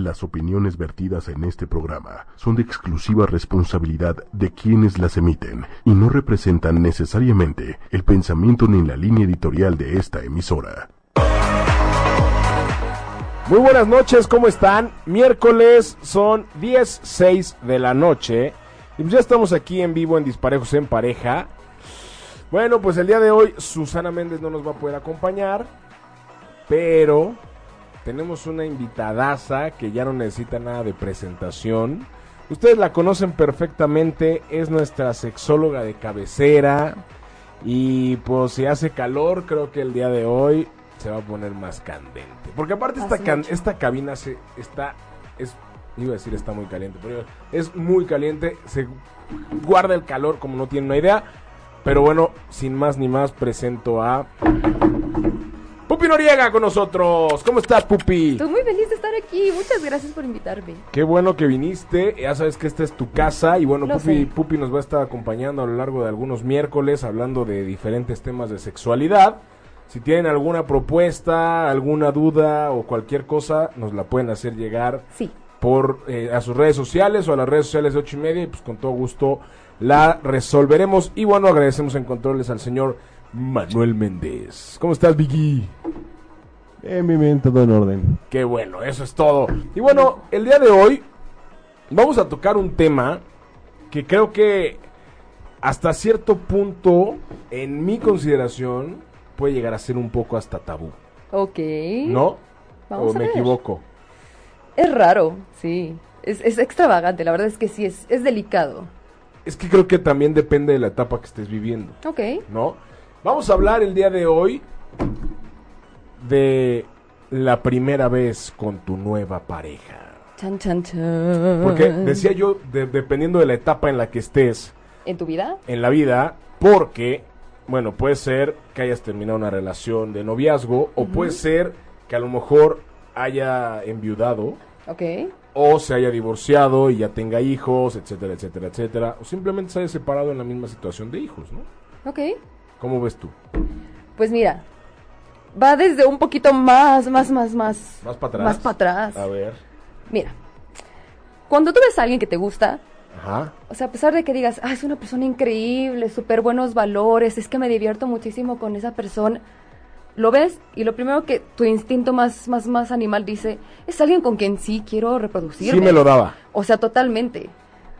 Las opiniones vertidas en este programa son de exclusiva responsabilidad de quienes las emiten y no representan necesariamente el pensamiento ni la línea editorial de esta emisora. Muy buenas noches, ¿cómo están? Miércoles son 10.06 de la noche y pues ya estamos aquí en vivo en Disparejos en Pareja. Bueno, pues el día de hoy Susana Méndez no nos va a poder acompañar, pero tenemos una invitadaza que ya no necesita nada de presentación. Ustedes la conocen perfectamente, es nuestra sexóloga de cabecera. Y pues si hace calor, creo que el día de hoy se va a poner más candente. Porque aparte esta, can- esta cabina se está es iba a decir está muy caliente, pero es muy caliente, se guarda el calor como no tienen una idea. Pero bueno, sin más ni más presento a Pupi Noriega con nosotros. ¿Cómo estás, Pupi? Estoy muy feliz de estar aquí. Muchas gracias por invitarme. Qué bueno que viniste. Ya sabes que esta es tu casa. Y bueno, Pupi, nos va a estar acompañando a lo largo de algunos miércoles hablando de diferentes temas de sexualidad. Si tienen alguna propuesta, alguna duda o cualquier cosa, nos la pueden hacer llegar Sí. por eh, a sus redes sociales o a las redes sociales de ocho y media y pues con todo gusto la resolveremos. Y bueno, agradecemos en controles al señor Manuel Méndez. ¿Cómo estás, Vicky? Bien, bien, bien, todo en orden. Qué bueno, eso es todo. Y bueno, el día de hoy vamos a tocar un tema que creo que hasta cierto punto, en mi consideración, puede llegar a ser un poco hasta tabú. Ok. ¿No? Vamos ¿O a me ver. equivoco? Es raro, sí. Es, es extravagante, la verdad es que sí, es, es delicado. Es que creo que también depende de la etapa que estés viviendo. Ok. ¿no? Vamos a hablar el día de hoy de la primera vez con tu nueva pareja. Chan, chan, chan. Porque decía yo, de- dependiendo de la etapa en la que estés ¿En tu vida? en la vida, porque, bueno, puede ser que hayas terminado una relación de noviazgo, o puede ser que a lo mejor haya enviudado, Ok. o se haya divorciado y ya tenga hijos, etcétera, etcétera, etcétera, o simplemente se haya separado en la misma situación de hijos, ¿no? Ok. ¿Cómo ves tú? Pues mira, va desde un poquito más, más, más, más. Más para atrás. Más para atrás. A ver. Mira, cuando tú ves a alguien que te gusta, Ajá. O sea, a pesar de que digas, ah, es una persona increíble, súper buenos valores, es que me divierto muchísimo con esa persona, lo ves y lo primero que tu instinto más, más, más animal dice, es alguien con quien sí quiero reproducirme. Sí me lo daba. O sea, totalmente.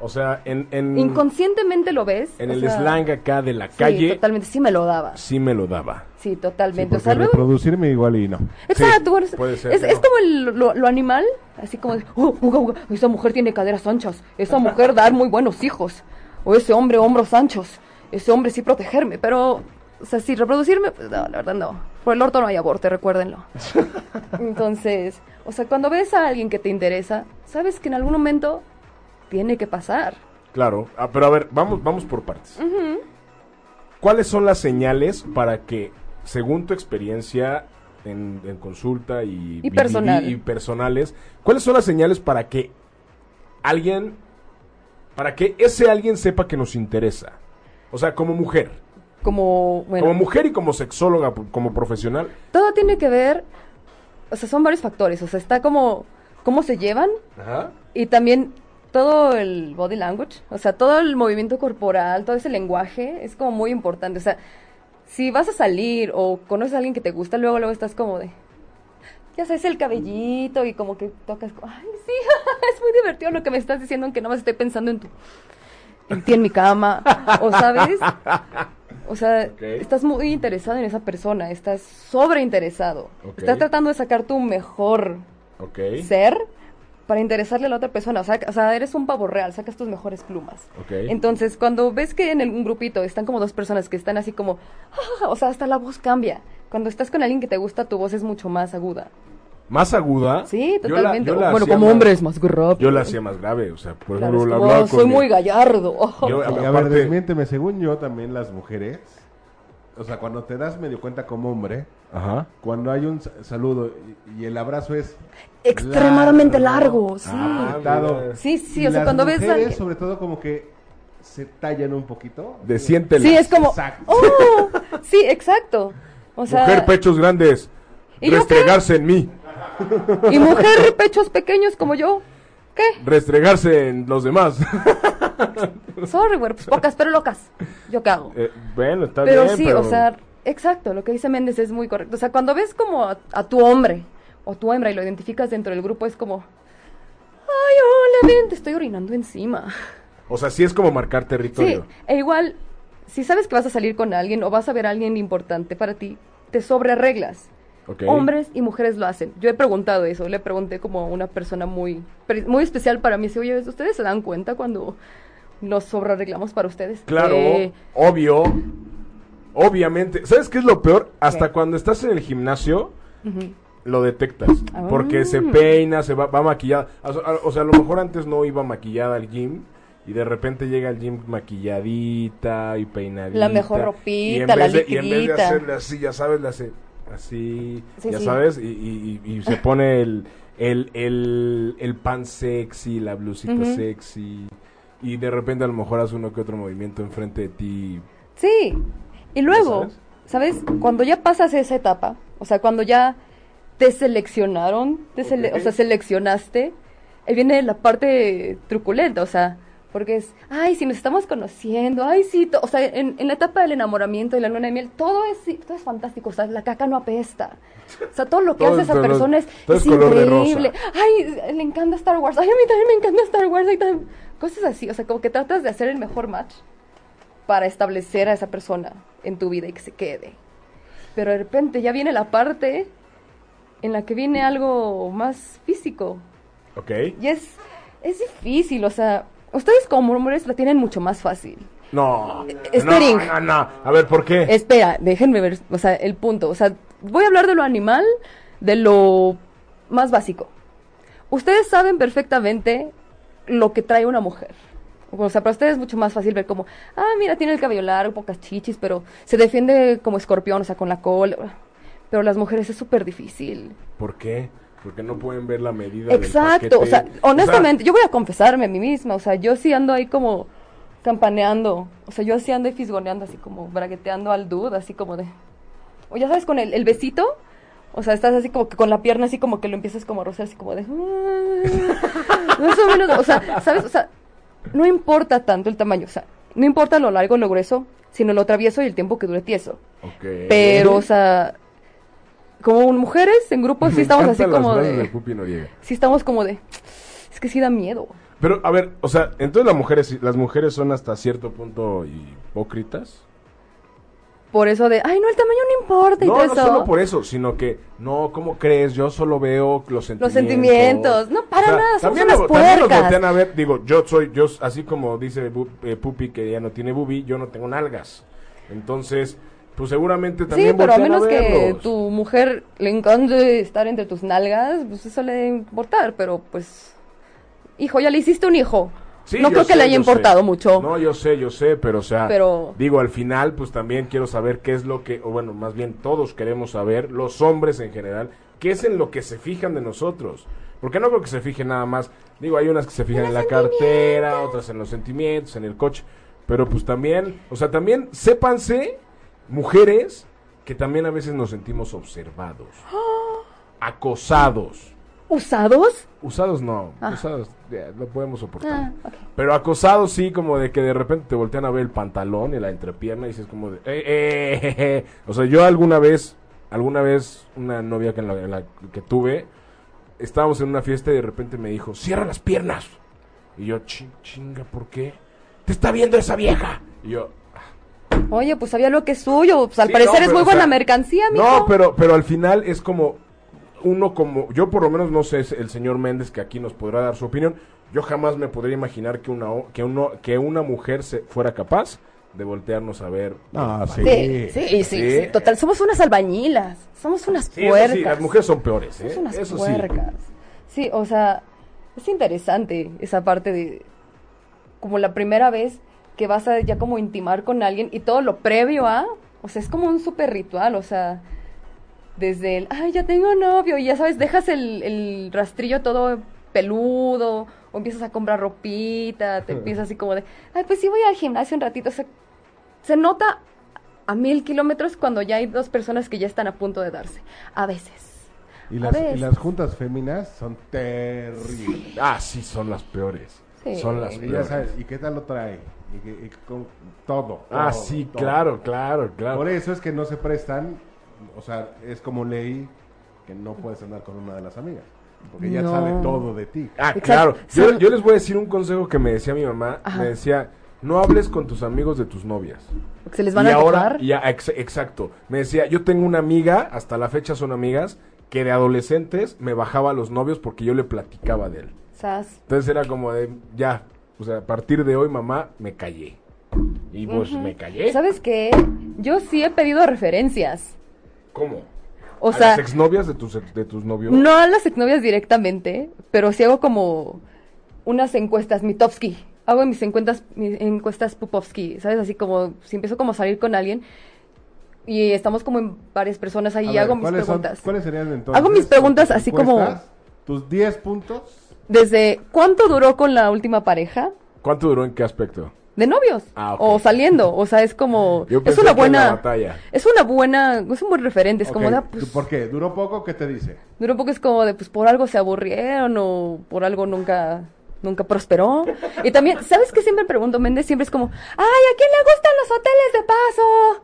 O sea, en, en, Inconscientemente lo ves. en el sea, slang acá de la sí, calle, totalmente, sí me lo daba. sí me lo daba. Sí, Sí, totalmente. o sea, luego- reproducirme igual y no. Exacto, puede ser, es, ¿no? es como el- lo, lo animal, así como, de, "Oh, uga, uga, esa mujer tiene caderas anchas, esa mujer dar muy buenos hijos, o ese hombre hombros anchos, ese hombre sí protegerme, pero, o sea, sí reproducirme, pues no, la verdad no, por el orto no hay aborto, recuérdenlo. Entonces, o sea, cuando ves a alguien que te interesa, sabes que en algún momento tiene que pasar. Claro. Ah, pero a ver, vamos, vamos por partes. ¿Cuáles son las señales para que, según tu experiencia en, en consulta y, Y personal. y personales, cuáles son las señales para que alguien, para que ese alguien sepa que nos interesa? O sea, como mujer. Como, bueno, Como mujer y como sexóloga, como profesional. todo tiene que ver, o sea, son varios factores, o sea, está como, cómo se llevan, Ajá. Y también todo el body language, o sea, todo el movimiento corporal, todo ese lenguaje es como muy importante. O sea, si vas a salir o conoces a alguien que te gusta, luego luego estás como de, ya sabes, el cabellito y como que tocas, ay, sí, es muy divertido lo que me estás diciendo, aunque no más estoy pensando en tu, en ti en mi cama, o sabes, o sea, estás muy interesado en esa persona, estás sobreinteresado, Ok. estás tratando de sacar tu mejor ser para interesarle a la otra persona. O sea, o sea, eres un pavo real, sacas tus mejores plumas. Ok. Entonces, cuando ves que en el- un grupito están como dos personas que están así como, "Ah", o sea, hasta la voz cambia. Cuando estás con alguien que te gusta, tu voz es mucho más aguda. Más aguda. Sí, Yo la- totalmente. yo la bueno, hacía como más- hombre es más grave. Yo la hacía más grave, o sea, por ejemplo, la como, hablaba "Oh, soy muy gallardo. Yo- Y a ver, aparte- desmiénteme, según yo también las mujeres, o sea, cuando te das medio cuenta como hombre, Ajá. cuando hay un sa- saludo y, y el abrazo es Extremadamente largo, sí. Ah. Sí, sí, Y o sea, las cuando ves a mujeres, alguien- sobre todo como que se tallan un poquito. De siéntela. Sí, es como, Exacto. oh, sí, exacto. O sea, Mujer, pechos grandes. ¿Y Restregarse en mí. Y mujer, pechos pequeños como yo. ¿Qué? Restregarse en los demás. Sorry, güey, pues pocas pero locas. ¿Yo qué hago? Eh, bueno, está pero bien, sí, pero... o sea, exacto, lo que dice Méndez es muy correcto. O sea, cuando ves como a, a tu hombre o tu hembra y lo identificas dentro del grupo, es como, ay, hola, ven, te estoy orinando encima. O sea, sí es como marcar Sí, territorio. e igual, si sabes que vas a salir con alguien o vas a ver a alguien importante para ti, te sobre reglas. Ok. Hombres y mujeres lo hacen. Yo he preguntado eso, le pregunté como a una persona muy, muy especial para mí. Dice, oye, ¿ustedes se dan cuenta cuando nos sobrearreglamos para ustedes? Claro, Eh, obvio. Obviamente. ¿Sabes qué es lo peor? Hasta ¿Qué? cuando estás en el gimnasio, lo detectas. Ah. Porque se peina, se va, va maquillada. O sea, a- lo mejor antes no iba maquillada al gym. Y de repente llega al gym maquilladita y peinadita. La mejor ropita, y en la vez de, Y en vez de hacerle así, ya sabes, le hace así, Sí, ya sí. sabes, y, y- y- y se pone el, el, el, el pan sexy, la blusita sexy. Y de repente a lo mejor hace uno que otro movimiento enfrente de ti. Sí. Y luego, sabes? ¿sabes? Cuando ya pasas esa etapa, o sea, cuando ya te seleccionaron, te sele- Ok. o sea, seleccionaste, ahí viene la parte truculenta, o sea, porque es, ay, si nos estamos conociendo, ay, sí, to-", o sea, en, en la etapa del enamoramiento y la luna de miel, todo es, todo es fantástico, o sea, la caca no apesta. O sea, todo lo que Todo hace es esa color- persona es, es increíble. Ay, le encanta Star Wars. Ay, a mí también me encanta Star Wars. Y tam- Cosas así, o sea, como que tratas de hacer el mejor match para establecer a esa persona en tu vida y que se quede. Pero de repente ya viene la parte en la que viene algo más físico. ¿Ok? Y es, es difícil, o sea, ustedes como hombres la tienen mucho más fácil. No. Esperen. No, no, no. A ver, ¿por qué? Espera, déjenme ver, o sea, el punto. O sea, voy a hablar de lo animal, de lo más básico. Ustedes saben perfectamente lo que trae una mujer. O sea, para ustedes es mucho más fácil ver como, ah, mira, tiene el cabello largo, pocas chichis, pero se defiende como escorpión, o sea, con la cola. Pero las mujeres es súper difícil. ¿Por qué? Porque no pueden ver la medida. del Exacto, o sea, honestamente, yo voy a confesarme a mí misma, o sea, yo sí ando ahí como campaneando, o sea, yo sí ando ahí fisgoneando, así como bragueteando al dude, así como de, o ya sabes, con el, el besito, o sea, estás así como que con la pierna así como que lo empiezas como a rozar, así como de, más o menos, o sea, sabes, o sea, no importa tanto el tamaño, o sea, no importa lo largo o lo grueso, sino lo travieso y el tiempo que dure tieso. Pero, o sea, como mujeres en grupos sí estamos así como de sí estamos como de, es que sí da miedo. Pero, a ver, o sea, entonces las mujeres, las mujeres son hasta cierto punto hipócritas. Por eso de, ay, no, el tamaño no importa y No, todo no eso. solo por eso, sino que, no, ¿cómo crees? Yo solo veo los sentimientos. Los sentimientos. No, para nada, somos también unas lo- también voltean a ver, digo, yo soy, yo, así como dice eh, Pupi que ya no tiene bubi, yo no tengo nalgas. Entonces, pues seguramente también Sí, pero a menos que tu mujer le encante estar entre tus nalgas, pues eso le debe importar, pero pues, hijo, ya le hiciste un hijo. Sí, no creo que le haya sé. importado mucho. No, yo sé, yo sé, pero o sea, Pero- digo, al final, pues también quiero saber qué es lo que, o bueno, más bien todos queremos saber, los hombres en general, qué es en lo que se fijan de nosotros. Porque no creo que se fijen nada más, digo, hay unas que se fijan en la cartera, otras en los sentimientos, en el coche, pero pues también, o sea, también sépanse, mujeres, que también a veces nos sentimos observados, acosados. ¿Usados? Usados no, Ah. usados ya, lo podemos soportar. Ah. Pero acosado sí, como de que de repente te voltean a ver el pantalón y la entrepierna y dices como de... "Eh, eh, eh, eh". O sea, yo alguna vez, alguna vez, una novia que, en la, en la que tuve, estábamos en una fiesta y de repente me dijo, cierra las piernas. Y yo, "Chin- chinga, ¿por qué? Te está viendo esa vieja. Y yo... Oye, pues sabía lo que es suyo. Pues al "Sí, parecer no, es muy o buena sea, mercancía, mijo. No, pero, pero al final es como uno como, yo por lo menos no sé, el señor Méndez que aquí nos podrá dar su opinión. Yo jamás me podría imaginar que una, o- que uno, que una mujer se fuera capaz de voltearnos a ver. Ah, sí. Sí, sí, sí, Sí. sí, total, somos unas albañilas, somos unas Sí, eso puercas. sí, las mujeres son peores, ¿eh? Somos unas Eso sí. puercas. Sí. o sea, es interesante esa parte de como la primera vez que vas a ya como intimar con alguien y todo lo previo a, o sea, es como un súper ritual, o sea, desde el, ay, ya tengo novio, y ya sabes, dejas el, el rastrillo todo peludo, o empiezas a comprar ropita, te empiezas así como de, ay, pues sí voy al gimnasio un ratito, o sea, se nota a mil kilómetros cuando ya hay dos personas que ya están a punto de darse. A veces. Y las, y las juntas féminas son terribles. Ah, sí, son las peores. Sí. Son las Y ya peores. sabes, ¿y qué tal lo trae? Y, con todo. Ah, sí, todo. claro, claro, claro. Por eso es que no se prestan, o sea, es como ley que no puedes andar con una de las amigas. Porque ya No. sabe todo de ti. Ah, Exacto. claro. Yo, les voy a decir un consejo que me decía mi mamá. Ajá. Me decía, no hables con tus amigos de tus novias. Porque se les van y a ahora, ya, ex- exacto. Me decía, yo tengo una amiga, hasta la fecha son amigas, que de adolescentes me bajaba a los novios porque yo le platicaba de él. Sas. Entonces era como de, ya, o sea, a partir de hoy, mamá, me callé. Y pues me callé. ¿Sabes qué? Yo sí he pedido referencias. ¿Cómo? O ¿A sea, las exnovias de tus, ex- de tus novios? no a las exnovias directamente, pero sí hago como unas encuestas, Mitofsky. Hago mis encuestas, mis encuestas Pupovsky, ¿sabes? Así como si empiezo como a salir con alguien y estamos como en varias personas ahí A y ver, hago mis ¿cuáles son- preguntas. ¿Cuáles serían entonces? Hago mis preguntas así como- Tus 10 puntos. Desde cuánto duró con la última pareja ¿Cuánto duró en qué aspecto? De novios Ah, o saliendo, o sea, es como Yo es una buena batalla. es una buena, es un buen referente, es como de, ah, pues, ¿Por qué? ¿Duró poco? ¿Qué te dice? Duró poco, es como de, pues por algo se aburrieron o por algo nunca, nunca prosperó. Y también, ¿sabes qué siempre pregunto, Méndez? Siempre es como, ay, ¿a quién le gustan los hoteles de paso?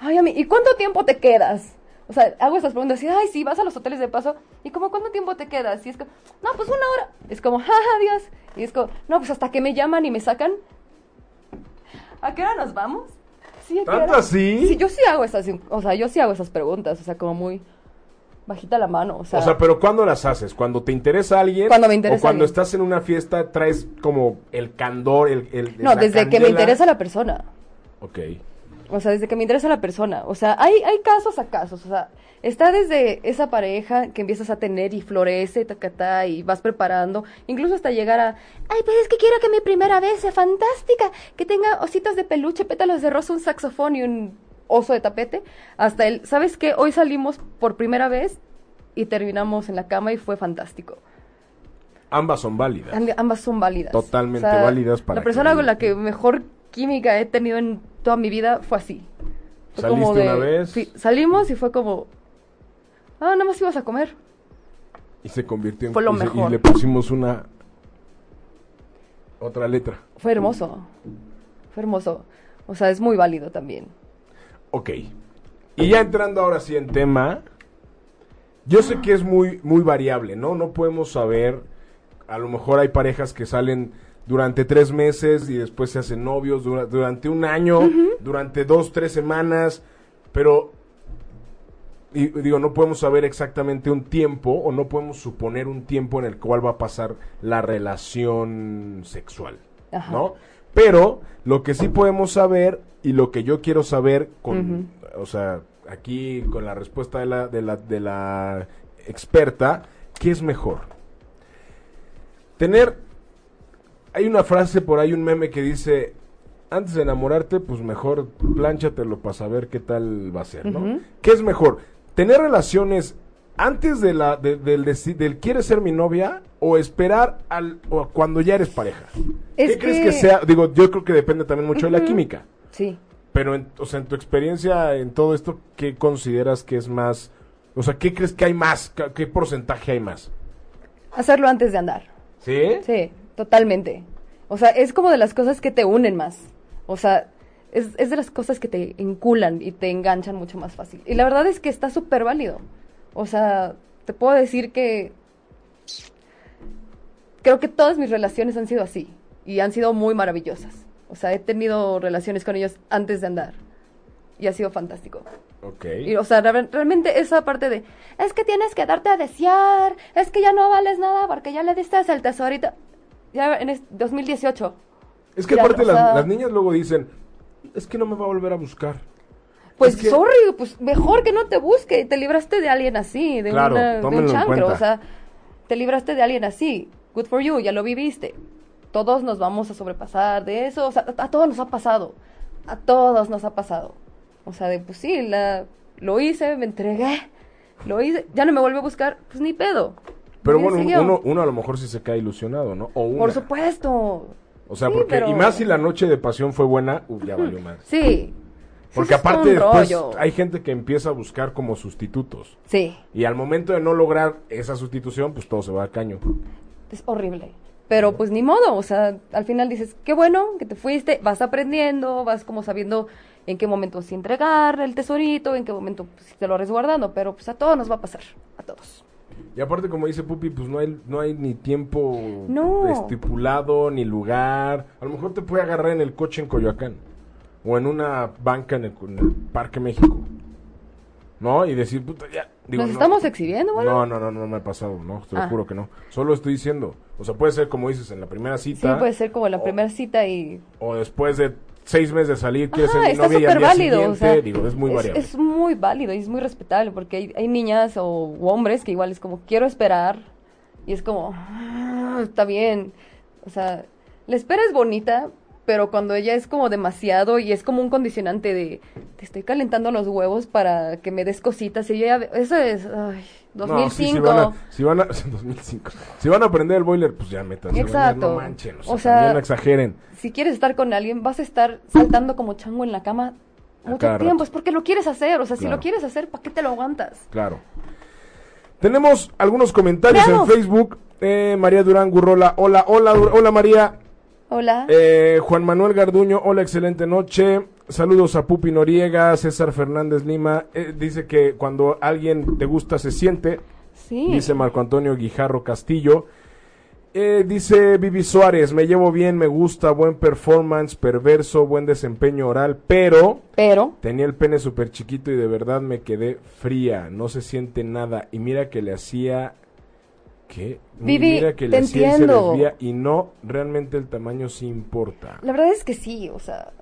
Ay, a mí, ¿y cuánto tiempo te quedas? O sea, hago esas preguntas y, ay, sí, vas a los hoteles de paso. ¿Y como cuánto tiempo te quedas? Y es como, no, pues una hora. Es como, jaja, adiós. Y es como, no, pues hasta que me llaman y me sacan. ¿A qué hora nos vamos? Sí, ¿a qué ¿Tanto hora? así? Sí, yo sí hago esas, o sea, yo sí hago esas preguntas, o sea, como muy bajita la mano, o sea, O sea, pero ¿cuándo las haces? ¿Cuando te interesa alguien? Cuando me interesa ¿O cuando alguien. estás en una fiesta traes como el candor, el... el- no, desde que me interesa la persona, Ok. O sea, desde que me interesa la persona, o sea, hay, hay casos a casos, o sea, está desde esa pareja que empiezas a tener y florece, tacatá, y vas preparando, incluso hasta llegar a, ay, pues es que quiero que mi primera vez sea fantástica, que tenga ositos de peluche, pétalos de rosa, un saxofón y un oso de tapete, hasta el, ¿sabes qué? Hoy salimos por primera vez y terminamos en la cama y fue fantástico. Ambas son válidas. Amb- ambas son válidas. Totalmente válidas para La persona que- con la que mejor química he tenido en toda mi vida fue así. Fue ¿Saliste una vez? sí, salimos y fue como... Ah, nada más ibas a comer. Y se convirtió en... Fue lo y se- y mejor. le pusimos una... Otra letra. Fue hermoso. Fue hermoso. O sea, es muy válido también. Ok. Y ya entrando ahora sí en tema, yo sé que es muy, muy variable, ¿no? No podemos saber, a lo mejor hay parejas que salen durante tres meses y después se hacen novios dura- durante un año, durante dos, tres semanas, pero y digo, no podemos saber exactamente un tiempo o no podemos suponer un tiempo en el cual va a pasar la relación sexual, Ajá. ¿no? Pero lo que sí podemos saber y lo que yo quiero saber con, o sea, aquí con la respuesta de la, de la, de la experta, ¿qué es mejor? Tener, hay una frase por ahí, un meme que dice, antes de enamorarte, pues mejor plánchatelo para saber qué tal va a ser, ¿no? ¿Qué es mejor? ¿Tener relaciones antes de la, de- del, deci- del quieres ser mi novia o esperar al, o cuando ya eres pareja? Es ¿Qué crees que- sea? Digo, yo creo que depende también mucho de la química. Sí. Pero, en, o sea, en tu experiencia en todo esto, ¿qué consideras que es más? O sea, ¿qué crees que hay más? ¿Qué, qué porcentaje hay más? Hacerlo antes de andar. ¿Sí? Sí, totalmente. O sea, es como de las cosas que te unen más. O sea, es, es de las cosas que te enculan y te enganchan mucho más fácil. Y la verdad es que está súper válido. O sea, te puedo decir que creo que todas mis relaciones han sido así y han sido muy maravillosas. O sea, he tenido relaciones con ellos antes de andar y ha sido fantástico. Ok. Y, o sea, re- realmente esa parte de, es que tienes que darte a desear, es que ya no vales nada porque ya le diste el tesorito. Ya en es- 2018. Es que aparte o las, sea- las niñas luego dicen, es que no me va a volver a buscar. Pues Es que- sorry, pues mejor que no te busque. Te libraste de alguien así, de, Claro, una- de un chancro. O sea, te libraste de alguien así. Good for you, ya lo viviste. Todos nos vamos a sobrepasar de eso. O sea, a, a todos nos ha pasado. A todos nos ha pasado. O sea, de pues sí, la, lo hice, me entregué. Lo hice, ya no me vuelve a buscar, pues ni pedo. Pero bueno, uno, uno a lo mejor sí se cae ilusionado, ¿no? O una. Por supuesto. O sea, Sí, porque, pero- y más si la noche de pasión fue buena, uh, ya valió más. Sí. Porque aparte después rollo. hay gente que empieza a buscar como sustitutos. Sí, Y al momento de no lograr esa sustitución, pues todo se va a caño. es horrible. Pero pues ni modo, o sea, al final dices, qué bueno que te fuiste, vas aprendiendo, vas como sabiendo en qué momento sí entregar el tesorito, en qué momento pues, te lo resguardando, pero pues a todos nos va a pasar, a todos. Y aparte, como dice Pupi, pues no hay, no hay ni tiempo No. estipulado, ni lugar. A lo mejor te puede agarrar en el coche en Coyoacán. O en una banca en el, en el Parque México. ¿No? Y decir, puta, ya. Digo, ¿Nos no. estamos exhibiendo, bueno? No, no, no, no me ha pasado, no, te lo Ah. juro que no. Solo estoy diciendo. O sea, puede ser como dices en la primera Sí, cita. puede ser como la o- primera cita y... O después de seis meses de salir, quieres ser Ajá, mi está novia y al día válido, o siguiente, sea, digo, es muy variable. Es muy válido y es muy respetable porque hay, hay niñas o hombres que igual es como, quiero esperar y es como, "Ah, está bien. O sea, la espera es bonita, pero cuando ella es como demasiado y es como un condicionante de, te estoy calentando los huevos para que me des cositas y ya, eso es, ay, No, 2005. sí, si van a, si van a, 2005. Si van a prender el boiler, pues ya bañar, Exacto. No manchen, o sea, O sea, también no exageren. si quieres estar con alguien, vas a estar saltando como chango en la cama A mucho tiempo. rato. Es porque lo quieres hacer. O sea, si lo quieres hacer, ¿para qué te lo aguantas? Claro. Tenemos algunos comentarios Veamos. en Facebook. Eh, María Durán Gurrola, hola, hola, hola María. Hola. Eh, Juan Manuel Garduño, hola, excelente noche. Saludos a Pupi Noriega, César Fernández Lima. Eh, dice que cuando alguien te gusta se siente. sí. Dice Marco Antonio Guijarro Castillo. Eh, dice Vivi Suárez, me llevo bien, me gusta, buen performance, perverso, buen desempeño oral, pero Pero, tenía el pene súper chiquito y de verdad me quedé fría, no se siente nada. Y mira que le hacía... ¿Qué? Vivi, mira que te le hacía y se entiendo. desvía y no, realmente el tamaño sí importa. la verdad es que sí. O sea,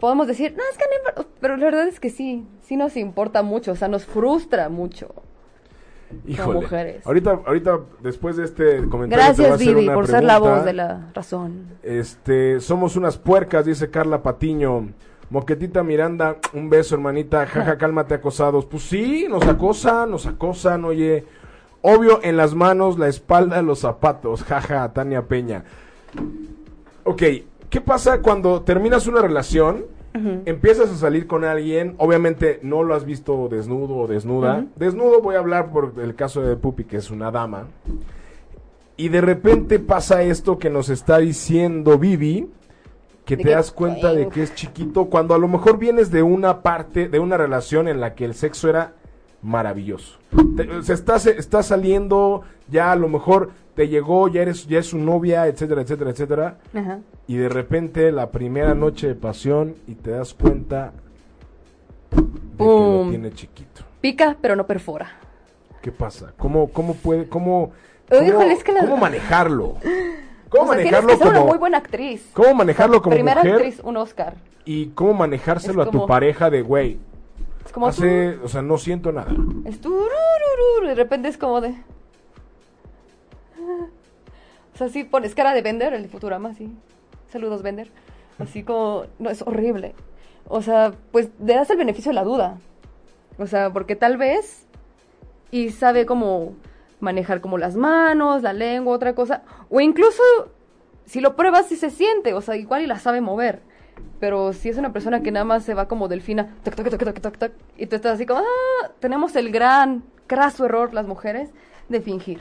podemos decir, no, es que no importa. Pero la verdad es que sí. Sí nos importa mucho. O sea, nos frustra mucho. Híjole. mujeres. Ahorita, ahorita, después de este comentario... te voy a Gracias, hacer Vivi, una por ser la voz de la razón. Este, somos unas puercas, dice Carla Patiño. Moquetita Miranda, un beso, hermanita. Jaja, cálmate, acosados. Pues sí, nos acosan, nos acosan, oye. Obvio, en las manos, la espalda, los zapatos. Jaja, Tania Peña. Ok, ¿qué pasa cuando terminas una relación? Empiezas a salir con alguien, obviamente no lo has visto desnudo o desnuda. Desnudo voy a hablar por el caso de Pupi, que es una dama. Y de repente pasa esto que nos está diciendo Vivi, que te das cuenta de que es chiquito, cuando a lo mejor vienes de una parte, de una relación en la que el sexo era maravilloso. Te- se está, se está saliendo, ya a lo mejor te llegó, ya eres, ya es su novia, etcétera, etcétera, etcétera. Ajá. Y de repente la primera noche de pasión y te das cuenta de que lo tiene chiquito. Pica, pero no perfora. ¿Qué pasa? ¿Cómo, cómo puede, cómo, cómo, híjole, es que la- cómo manejarlo? ¿Cómo o sea, manejarlo que como, una muy buena actriz. cómo manejarlo como Primera mujer actriz, un Oscar. y cómo manejárselo a tu pareja de güey? Es como. Hace, o sea, no siento nada. Es y de repente es como de. O sea, sí pones cara de vender el Futurama, sí. Saludos, vender. Así como. No, es horrible. O sea, pues le das el beneficio de la duda. O sea, porque tal vez. Y sabe cómo manejar como las manos, la lengua, otra cosa. O incluso, si lo pruebas, sí se siente. O sea, igual y la sabe mover. Pero si es una persona que nada más se va como delfina, tac, tac, tac, tac, tac, tac, y tú estás así como, ah, tenemos el gran, craso error las mujeres de fingir,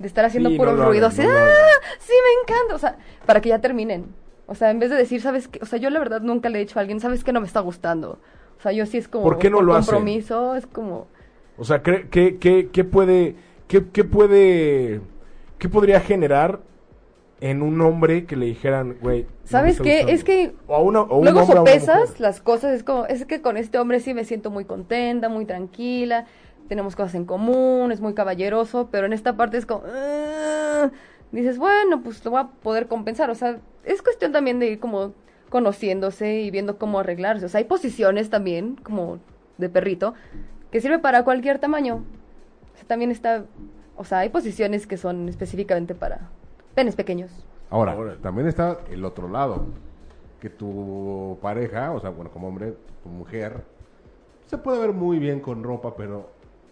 de estar haciendo Sí, puros no lo ruidos, hagan, así, no lo ah, sí, me encanta, o sea, para que ya terminen. O sea, en vez de decir, ¿sabes qué? O sea, yo la verdad nunca le he dicho a alguien, ¿sabes qué? No me está gustando. O sea, yo sí es como, ¿Por qué no lo hacen? compromiso, es como, O sea, ¿qué, qué, qué, qué puede, qué, qué puede, qué podría generar en un hombre que le dijeran, güey? ¿sabes qué? gustando"? Es que O a una, o un Luego sopesas las cosas, es como, es que con este hombre sí me siento muy contenta, muy tranquila, tenemos cosas en común, es muy caballeroso, pero en esta parte es como, "Ah", dices, bueno, pues lo voy a poder compensar, o sea, es cuestión también de ir como conociéndose y viendo cómo arreglarse, o sea, hay posiciones también, como de perrito, que sirve para cualquier tamaño, o sea, también está, o sea, hay posiciones que son específicamente para penes pequeños. Ahora, Órale. también está el otro lado. Que tu pareja, o sea, bueno, como hombre, tu mujer, se puede ver muy bien con ropa, pero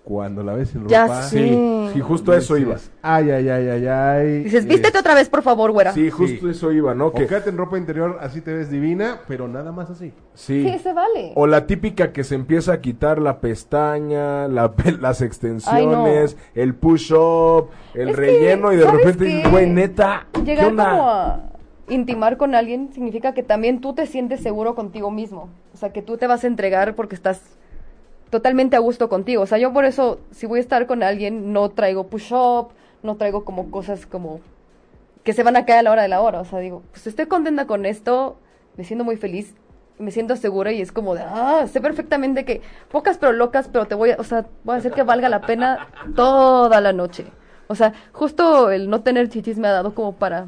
cuando la ves sin Ya ropa. sé. Sí, sí, justo a eso iba. dices, Ay, ay, ay, ay, ay. Dices, vístete otra vez, por favor, güera. Sí, justo Sí. eso iba, ¿no? O Que, quédate en ropa interior, así te ves divina, pero nada más así. sí. Sí, se vale. O la típica que se empieza a quitar la pestaña, la pe- las extensiones, el push-up, el Es que, relleno y de ¿sabes repente dices, güey, neta, ¿qué Llegar onda? como a intimar con alguien significa que también tú te sientes seguro contigo mismo. O sea, que tú te vas a entregar porque estás totalmente a gusto contigo. O sea, yo por eso, si voy a estar con alguien, no traigo push-up, no traigo como cosas como que se van a caer a la hora de la hora. O sea, digo, pues estoy contenta con esto, me siento muy feliz, me siento segura y es como de, ah, sé perfectamente que pocas pero locas, pero te voy a, o sea, voy a hacer que valga la pena toda la noche. O sea, justo el no tener chichis me ha dado como para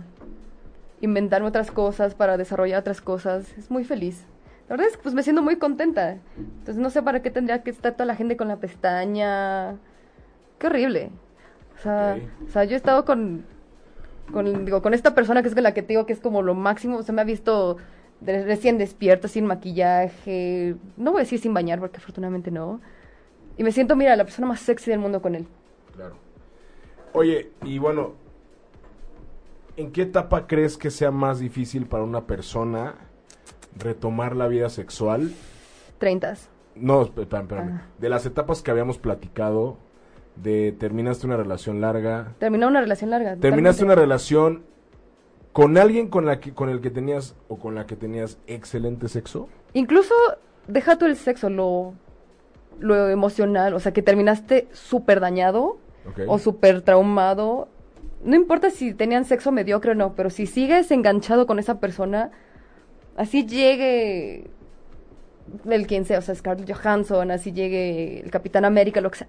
inventarme otras cosas, para desarrollar otras cosas. Es muy feliz. La verdad es que pues me siento muy contenta. Entonces no sé para qué tendría que estar toda la gente con la pestaña. Qué horrible. O sea, o sea yo he estado con, con, digo, con esta persona que es con la que te digo que es como lo máximo. O sea, me ha visto de- recién despierta, sin maquillaje. No voy a decir sin bañar porque afortunadamente no. Y me siento, mira, la persona más sexy del mundo con él. Claro. Oye, y bueno, ¿en qué etapa crees que sea más difícil para una persona retomar la vida sexual? Treintas. No, esp- espérame, espérame. Ah. De las etapas que habíamos platicado, de terminaste una relación larga, Terminar una relación larga. terminaste una relación con alguien con la que con el que tenías o con la que tenías excelente sexo. Incluso deja tú el sexo, lo, lo emocional, o sea, que terminaste súper dañado o súper traumado. No importa si tenían sexo mediocre o no, pero si sigues enganchado con esa persona, así llegue el quien sea, o sea, Scarlett Johansson, así llegue el Capitán América, lo que sea.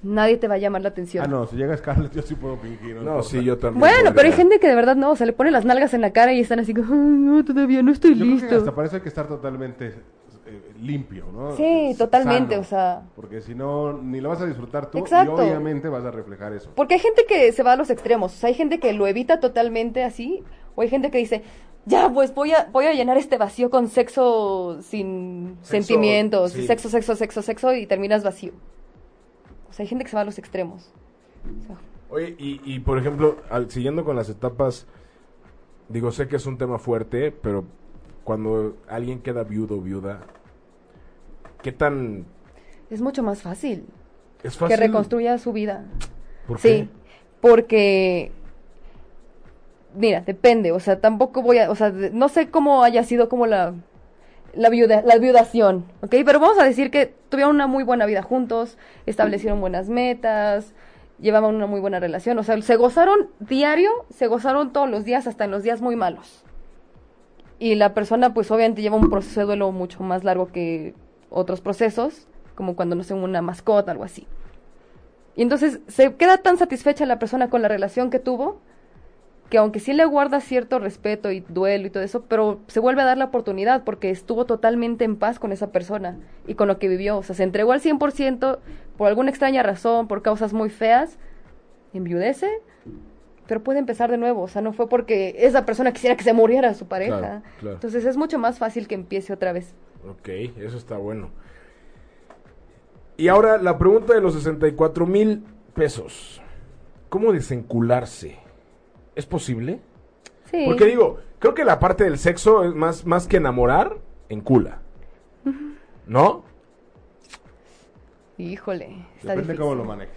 Nadie te va a llamar la atención. Ah, no, si llega Scarlett yo sí puedo fingir. No, importa. sí, yo también. Bueno, pero hay gente que de verdad no, o sea, le pone las nalgas en la cara y están así como, "Ay, no, todavía no estoy Yo creo que listo. hasta para eso hay que estar totalmente eh, limpio, ¿no? Sí, totalmente, sano, o sea. Porque si no, ni lo vas a disfrutar tú Exacto. y obviamente vas a reflejar eso. Porque hay gente que se va a los extremos. O sea, hay gente que lo evita totalmente así. O hay gente que dice, ya, pues voy a, voy a llenar este vacío con sexo sin Sexo, sentimientos. sí. Sexo, sexo, sexo, sexo. Y terminas vacío. O sea, hay gente que se va a los extremos. O sea, Oye, y, y por ejemplo, al- siguiendo con las etapas, digo, sé que es un tema fuerte, pero cuando alguien queda viudo o viuda, ¿qué tan es mucho más fácil, es fácil? que reconstruya su vida. ¿Por Sí, qué? porque... Mira, depende, o sea, tampoco voy a, o sea, no sé cómo haya sido como la, la, viuda, la viudación, ¿ok? Pero vamos a decir que tuvieron una muy buena vida juntos, establecieron buenas metas, llevaban una muy buena relación, o sea, se gozaron diario, se gozaron todos los días, hasta en los días muy malos. Y la persona, pues obviamente lleva un proceso de duelo mucho más largo que otros procesos, como cuando no sé, una mascota, algo así. Y entonces se queda tan satisfecha la persona con la relación que tuvo, que aunque sí le guarda cierto respeto y duelo y todo eso, pero se vuelve a dar la oportunidad porque estuvo totalmente en paz con esa persona y con lo que vivió. O sea, se entregó al 100% por alguna extraña razón, por causas muy feas, enviudece, pero puede empezar de nuevo. O sea, no fue porque esa persona quisiera que se muriera su pareja. Claro, claro. Entonces es mucho más fácil que empiece otra vez. Ok, eso está bueno. Y ahora la pregunta de los 64 mil pesos. ¿Cómo desencularse? ¿Es posible? Sí. Porque digo, creo que la parte del sexo es más, más que enamorar, encula. ¿No? Híjole. Está Depende difícil. cómo lo manejes.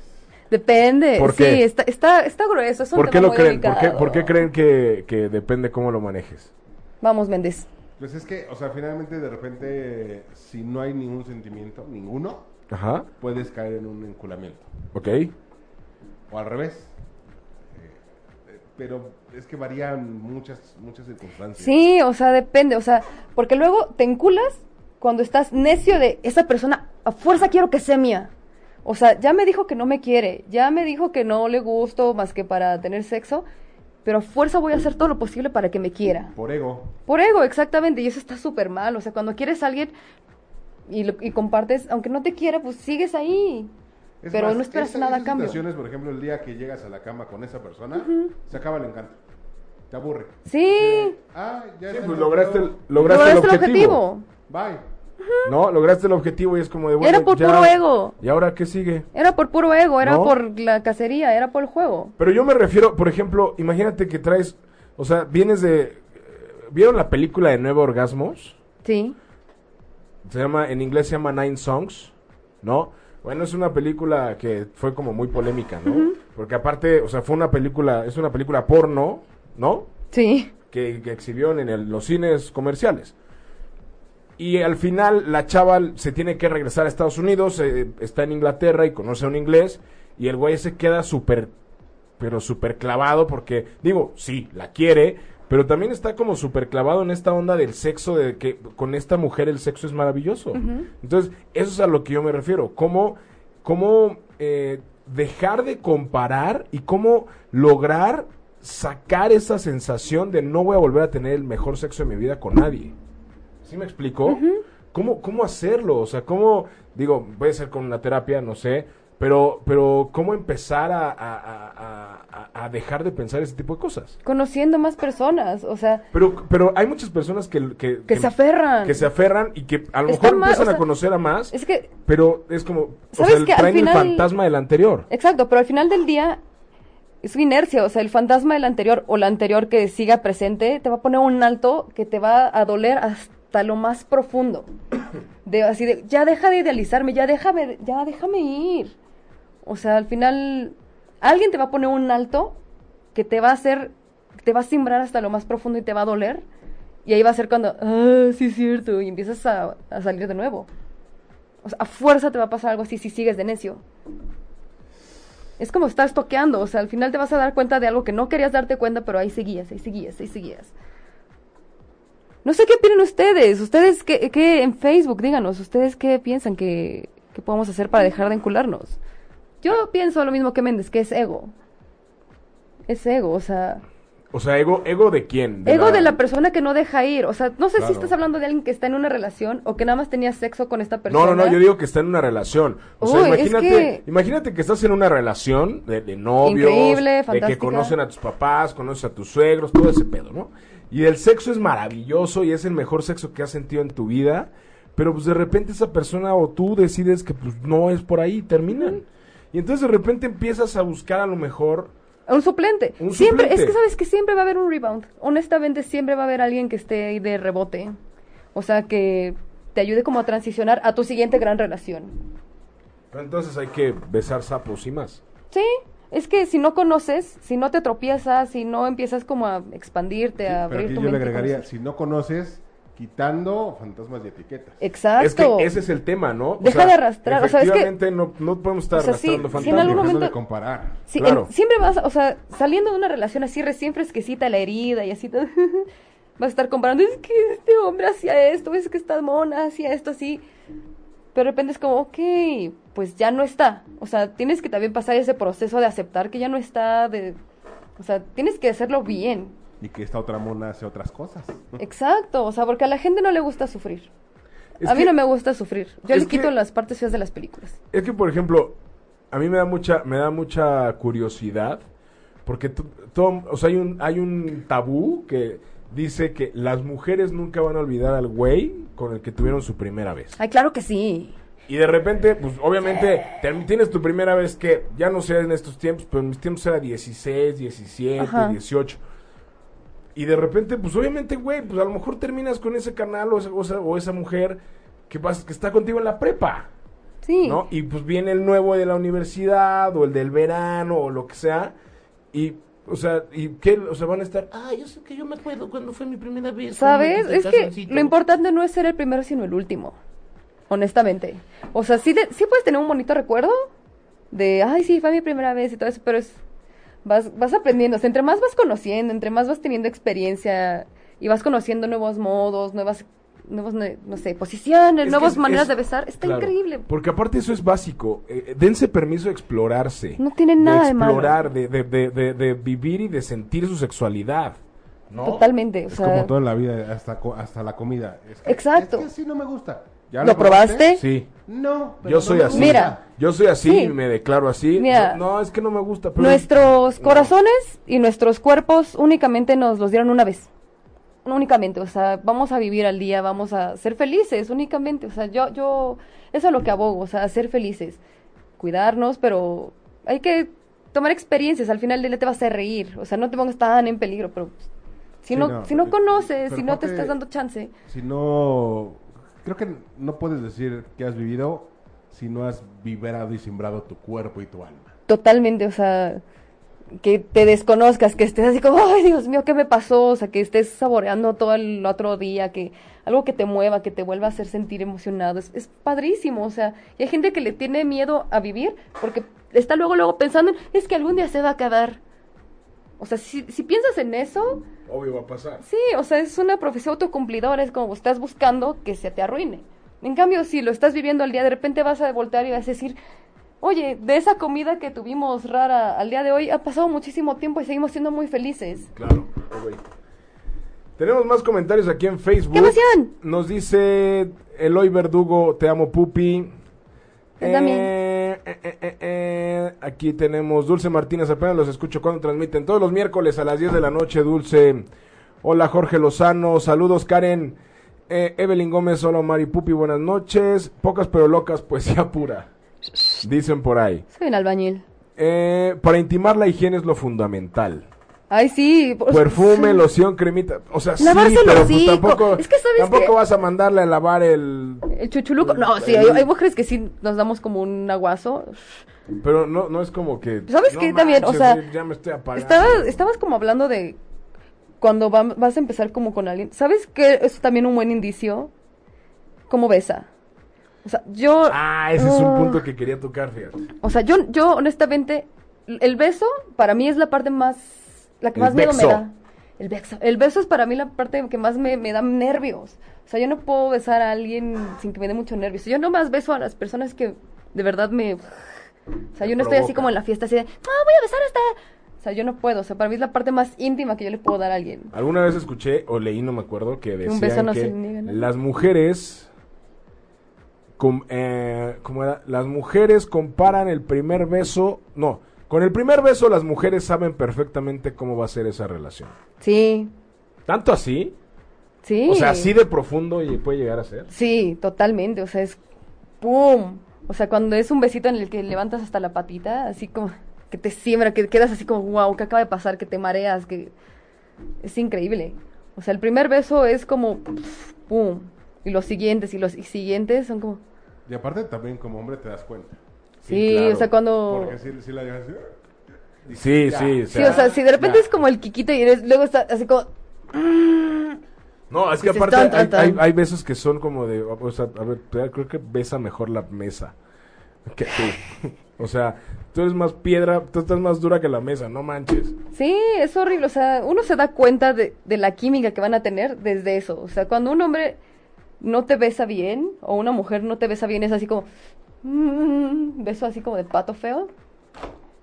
Depende. ¿Por sí, está, está, está grueso. Es un ¿Por qué tema lo muy creen? ¿Por qué, por qué creen que, que depende cómo lo manejes? Vamos, Méndez. Pues es que, o sea, finalmente de repente, si no hay ningún sentimiento, ninguno, Ajá, puedes caer en un enculamiento. ok. O al revés. Pero es que varían muchas, muchas circunstancias. Sí, o sea, depende. O sea, porque luego te enculas cuando estás necio de esa persona, a fuerza quiero que sea mía. O sea, ya me dijo que no me quiere, ya me dijo que no le gusto más que para tener sexo, pero a fuerza voy a hacer todo lo posible para que me quiera. Por ego. Por ego, exactamente, y eso está súper mal. O sea, cuando quieres a alguien y, lo- y compartes, aunque no te quiera, pues sigues ahí. Es Pero más, no esperas esa- nada a cambio. situaciones, por ejemplo, el día que llegas a la cama con esa persona, se acaba el encanto. Te aburre. Sí, Ah, ya Sí, pues lograste, el- lograste, lograste el el objetivo. objetivo. Bye. ¿no? Lograste el objetivo y es como de, bueno, Era por ya- puro ego. ¿Y ahora qué sigue? Era por puro ego, era ¿No? por la cacería, era por el juego. Pero yo me refiero, por ejemplo, imagínate que traes, o sea, vienes de... eh, ¿Vieron la película de Nueve Orgasmos? Sí. Se llama, en inglés se llama Nine Songs, ¿no? Bueno, es una película que fue como muy polémica, ¿no? Porque aparte, o sea, fue una película, es una película porno, ¿no? Sí. que, que exhibieron en el- los cines comerciales. Y al final la chava se tiene que regresar a Estados Unidos, eh, está en Inglaterra y conoce a un inglés y el güey se queda súper, pero súper clavado porque, digo, sí, la quiere, pero también está como súper clavado en esta onda del sexo, de que con esta mujer el sexo es maravilloso. Entonces, eso es a lo que yo me refiero, cómo, cómo eh, dejar de comparar y cómo lograr sacar esa sensación de no voy a volver a tener el mejor sexo de mi vida con nadie. ¿Sí me explico? ¿Cómo, ¿Cómo hacerlo? O sea, ¿cómo, digo, puede ser con una terapia, no sé, pero, pero ¿cómo empezar a, a- a- dejar de pensar ese tipo de cosas? Conociendo más personas, o sea, Pero, pero hay muchas personas que, que, que se aferran. que se aferran y que a lo mejor mal, empiezan o sea, a conocer a más, Es que, pero es como, o ¿Sabes sea, que al traen final- el fantasma del anterior. exacto, pero al final del día es su inercia, o sea, el fantasma del anterior o la anterior que siga presente te va a poner un alto que te va a doler hasta lo más profundo. De así de, ya deja de idealizarme, ya déjame, ya déjame ir. O sea, al final alguien te va a poner un alto que te va a hacer, te va a simbrar hasta lo más profundo y te va a doler. Y ahí va a ser cuando, ah, sí es cierto, y empiezas a, salir de nuevo. O sea, a fuerza te va a pasar algo así si sigues de necio. Es como estar toqueando, o sea, al final te vas a dar cuenta de algo que no querías darte cuenta, pero ahí seguías, ahí seguías, ahí seguías. No sé qué opinan ustedes, ustedes qué, qué- en Facebook, díganos, ustedes qué piensan que, que podemos hacer para dejar de encularnos. Yo pienso lo mismo que Méndez, que es ego. Es ego, o sea, O sea, ego, ego de quién? ego de la persona que no deja ir, o sea, no sé Claro. si estás hablando de alguien que está en una relación o que nada más tenía sexo con esta persona. No, no, no, yo digo que está en una relación. O sea, es imagínate, que- imagínate que estás en una relación de, de novios, Increíble, de que conocen a tus papás, conoces a tus suegros, todo ese pedo, ¿no? Y el sexo es maravilloso y es el mejor sexo que has sentido en tu vida, pero pues de repente esa persona o tú decides que pues no es por ahí terminan. Y entonces de repente empiezas a buscar a lo mejor Un suplente. Un siempre, suplente. es que sabes que siempre va a haber un rebound. Honestamente, siempre va a haber alguien que esté ahí de rebote. O sea, que te ayude como a transicionar a tu siguiente gran relación. pero entonces hay que besar sapos y más. Sí, es que si no conoces, si no te tropiezas, si no empiezas como a expandirte, a Pero abrir aquí tu yo le agregaría, conocer. si no conoces, quitando fantasmas y etiquetas. Exacto. Es que ese es el tema, ¿no? O Deja de arrastrar, o sea, es que- efectivamente no, no podemos estar O sea, sí, arrastrando si en fantasmas. algún momento- de comparar. Sí, Claro. en- siempre vas, o sea, saliendo de una relación así recién fresquecita la herida y así todo, vas a estar comparando, es que este hombre hacía esto, es que esta mona hacía esto así. Pero de repente es como, ok, pues ya no está. O sea, tienes que también pasar ese proceso de aceptar que ya no está, de... O sea, tienes que hacerlo bien. Y que esta otra mona hace otras cosas. Exacto, o sea, porque a la gente no le gusta sufrir. Es a mí que- no me gusta sufrir. Yo le quito que- las partes feas de las películas. Es que, por ejemplo, a mí me da mucha, me da mucha curiosidad, porque todo- o sea, hay un, hay un tabú que dice que las mujeres nunca van a olvidar al güey con el que tuvieron su primera vez. Ay, claro que sí. Y de repente, pues obviamente, tienes tu primera vez que, ya no sé en estos tiempos, pero en mis tiempos era 16, 17, Ajá. 18. Y de repente, pues obviamente, güey, pues a lo mejor terminas con ese canal o esa, o esa, o esa mujer que, vas, que está contigo en la prepa. Sí. ¿no? Y pues viene el nuevo de la universidad o el del verano o lo que sea y o sea, y qué, o sea, van a estar Ah, yo sé que yo me acuerdo cuando fue mi primera vez. ¿Sabes? Es que lo importante no es ser el primero, sino el último. Honestamente. O sea, sí, de- sí puedes tener un bonito recuerdo de, ay, sí, fue mi primera vez y todo eso, pero es. Vas, vas aprendiendo. O sea, entre más vas conociendo, entre más vas teniendo experiencia y vas conociendo nuevos modos, nuevas. Nuevos, ne- no sé, posiciones, nuevas maneras es- de besar. Está claro, increíble. Porque aparte eso es básico. eh, dense permiso de explorarse. No tiene nada de malo. explorar, de, de, de, de, de vivir y de sentir su sexualidad. ¿no? Totalmente. O Es sea, como todo en la vida, hasta, co- hasta la comida. Es que- Exacto. Es que así no me gusta. ¿Ya ¿Lo probaste? Sí. No. pero Yo no soy me así. Mira. Yo soy así Sí. y me declaro así. Mira. no, no, es que no me gusta. Pero nuestros No. corazones y nuestros cuerpos únicamente nos los dieron una vez. únicamente, o sea, vamos a vivir al día, vamos a ser felices únicamente, o sea, yo, yo, eso es lo que abogo, o sea, ser felices, cuidarnos, pero hay que tomar experiencias, al final del día te vas a reír, o sea, no te pongas tan en peligro, pero pues, si Sí, no, no, si no conoces, si no te estás dando chance, Si no, creo que no puedes decir que has vivido si no has vibrado y simbrado tu cuerpo y tu alma. totalmente, o sea, que te desconozcas, que estés así como, ay Dios mío, ¿qué me pasó? O sea, que estés saboreando todo el otro día, que algo que te mueva, que te vuelva a hacer sentir emocionado, es, es padrísimo, o sea, y hay gente que le tiene miedo a vivir porque está luego, luego pensando, en, es que algún día se va a acabar. O sea, si, si piensas en eso, Obvio va a pasar. sí, o sea, es una profecía autocumplidora, es como estás buscando que se te arruine. En cambio, si lo estás viviendo al día, de repente vas a voltear y vas a decir, oye, de esa comida que tuvimos rara al día de hoy, ha pasado muchísimo tiempo y seguimos siendo muy felices. Claro, güey. Tenemos más comentarios aquí en Facebook. ¡Qué emoción! Nos dice Eloy Verdugo, te amo pupi. Yo también. Eh, eh, eh, eh, eh, aquí tenemos Dulce Martínez, apenas los escucho cuando transmiten todos los miércoles a las 10 de la noche, Dulce. Hola Jorge Lozano, saludos Karen. Eh, Evelyn Gómez, hola Omar y Pupi, buenas noches. Pocas pero locas, poesía pura. Dicen por ahí. Soy un albañil. Eh, para intimar la higiene es lo fundamental. Ay, sí. Perfume, loción, cremita. O sea, Lavarse sí, pero pues tampoco, Es que, ¿sabes tampoco vas a mandarle a lavar el... El chuchuluco. No, sí, hay, hay mujeres que sí nos damos como un aguazo. Pero no, no es como que... ¿Sabes no qué también? O sea, ya me estoy apagando. Estabas, estabas como hablando de cuando va- vas a empezar como con alguien. ¿Sabes qué es también un buen indicio? ¿Cómo besa? O sea, yo... Ah, ese es un Ah. punto que quería tocar, fíjate. O sea, yo, yo honestamente, el beso para mí es la parte más, la que El más miedo me da. El beso. El beso es para mí la parte que más me, me da nervios. O sea, yo no puedo besar a alguien sin que me dé mucho nervios. Yo nomás beso a las personas que de verdad me... O sea, yo no estoy así como en la fiesta así de, ah, voy a besar hasta... O sea, yo no puedo. O sea, para mí es la parte más íntima que yo le puedo dar a alguien. Alguna vez escuché o leí, no me acuerdo, que decían un beso no que se niega, ¿no? las mujeres... com- eh, ¿Cómo era? Las mujeres comparan el primer beso... No, con el primer beso las mujeres saben perfectamente cómo va a ser esa relación. Sí, ¿Tanto así? sí. O sea, así de profundo y puede llegar a ser. Sí, totalmente, o sea, es ¡pum! O sea, cuando es un besito en el que levantas hasta la patita, así como que te siembra, que quedas así como, wow, ¿qué acaba de pasar? Que te mareas, que es increíble. O sea, el primer beso es como ¡pum! Y los siguientes y los siguientes son como Y aparte también como hombre te das cuenta. Sí, o sea, cuando Porque si, si la dejas así, Sí, Ya. sí. Sí, o sea, si de repente ya. es como el quiquito y eres- luego está así como No, es que aparte tan, tan, hay, tan. hay- hay besos que son como de, o sea, a ver, creo que besa mejor la mesa que tú. O sea, tú eres más piedra, tú estás más dura que la mesa, no manches. Sí, es horrible. O sea, uno se da cuenta de, de la química que van a tener desde eso. O sea, cuando un hombre no te besa bien o una mujer no te besa bien, es así como. Mm, beso así como de pato feo.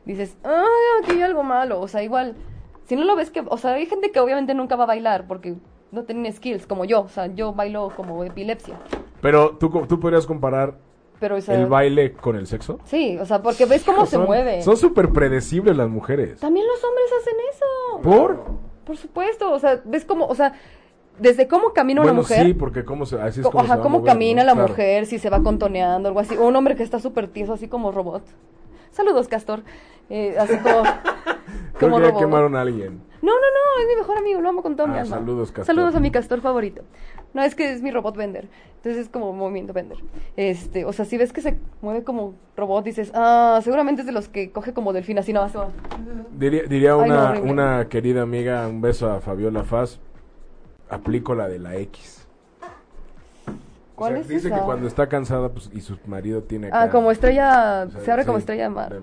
Dices, ah, aquí hay algo malo. O sea, igual. Si no lo ves que. O sea, hay gente que obviamente nunca va a bailar porque no tienen skills como yo. O sea, yo bailo como epilepsia. Pero tú, tú podrías comparar Pero, o sea. el baile con el sexo. Sí, o sea, porque ves cómo se mueve. Son súper predecibles las mujeres. También los hombres hacen eso. ¿Por? Por supuesto, o sea, ves cómo, o sea, desde cómo camina una Bueno, mujer, sí, porque cómo se, así es co- como se ajá, va a cómo mover, camina ¿no? la Claro. mujer, si se va contoneando, algo así, o un hombre que está súper tieso, así como robot. Saludos, Castor. Eh, así como, Creo como que ya quemaron a alguien. No, no, no, es mi mejor amigo, lo amo con todo mi Ah, alma. saludos, Castor. Saludos a mi Castor favorito. No, es que es mi robot vender. Entonces es como movimiento vender. Este, o sea, si ves que se mueve como robot, dices, ah, seguramente es de los que coge como delfín, así no va Diría, diría Ay, no, una, horrible. una querida amiga, un beso a Fabiola Faz, aplico la de la X. O ¿Cuál sea, es dice esa? que cuando está cansada pues, y su marido tiene Ah, acá- como estrella, o sea, se abre como estrella de mar.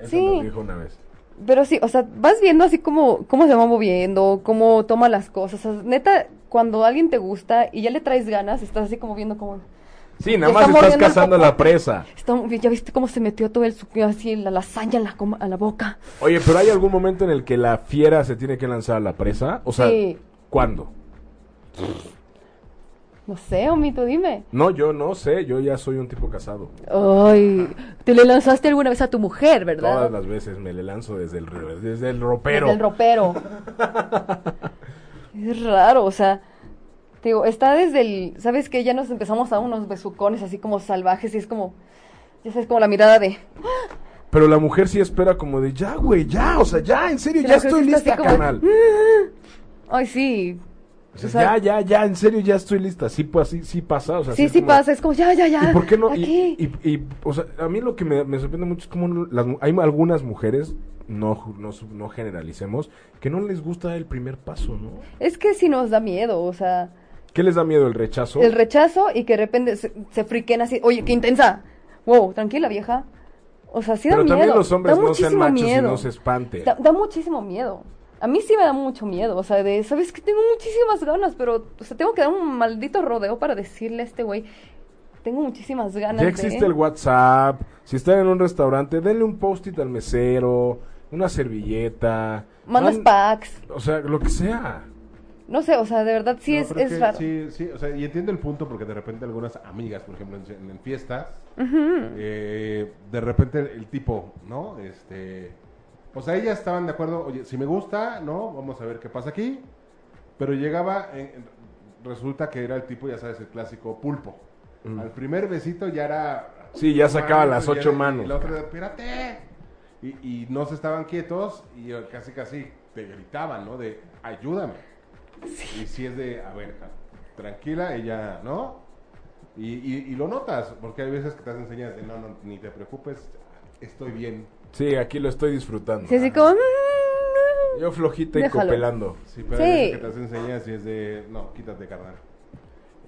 Eso Sí. nos dijo una vez. Pero sí, o sea, vas viendo así como cómo se va moviendo, cómo toma las cosas. O sea, neta, cuando alguien te gusta y ya le traes ganas, estás así como viendo como... Sí, nada más está estás cazando la popote. presa. Está, ya viste cómo se metió todo el así, la lasaña en la a la boca. Oye, pero ¿hay algún momento en el que la fiera se tiene que lanzar a la presa? O sea, Sí. ¿Cuándo? No sé, Omito, dime. No, yo no sé, yo ya soy un tipo casado. Ay, te le lanzaste alguna vez a tu mujer, ¿verdad? Todas las veces me le lanzo desde el, desde el ropero. Desde el ropero. Es raro, o sea, digo, está desde el, ¿sabes qué? Ya nos empezamos a unos besucones así como salvajes y es como, ya sabes, como la mirada de, Pero la mujer sí espera como de, ya, güey, ya, o sea, ya, en serio, ya estoy lista, como- canal. Ay, sí. O sea, O sea- ya, ya, ya, en serio, ya estoy lista. Sí, pues, sí, sí pasa, o sea, Sí, sí como- pasa, es como, ya, ya, ya. ¿Y por qué no? Aquí. y- y, o sea, a mí lo que me, me sorprende mucho es como las hay algunas mujeres, no, no, no generalicemos, que no les gusta el primer paso, ¿no? Es que sí nos da miedo, o sea, ¿Qué les da miedo? ¿El rechazo? el rechazo y que de repente se, se friquen así, oye, qué intensa. Wow, tranquila, vieja. O sea, sí da Pero miedo. también los hombres da no sean machos y no se espanten. Da, da muchísimo miedo. A mí sí me da mucho miedo, o sea, de, sabes que tengo muchísimas ganas, pero, o sea, tengo que dar un maldito rodeo para decirle a este güey, tengo muchísimas ganas Ya de... existe el WhatsApp. Si están en un restaurante, denle un post-it al mesero, una servilleta. Mandas man- packs. O sea, lo que sea. No sé, o sea, de verdad sí No, es, es que raro. Sí, sí, o sea, y entiendo el punto porque de repente algunas amigas, por ejemplo, en, en fiestas, eh, de repente el, tipo, ¿no? Este, o sea, ellas estaban de acuerdo, oye, si me gusta, ¿no? Vamos a ver qué pasa aquí. Pero llegaba, en- en- resulta que era el tipo, ya sabes, el clásico pulpo. Al primer besito ya era... Sí, ya sacaba las y ocho era- manos. Y la otra, espérate. Y, y no se estaban quietos y eh, casi, casi te gritaban, ¿no? De, ayúdame. Y si es de, a ver, tranquila, ella, ¿no? Y, y, y lo notas, porque hay veces que te hacen señas de, no, no, ni te preocupes, estoy bien. Sí, aquí lo estoy disfrutando. Sí, así como... mm, Yo flojita y copelando. Sí, pero hay Sí. veces que te hacen señas y es de, no, quítate, carnal.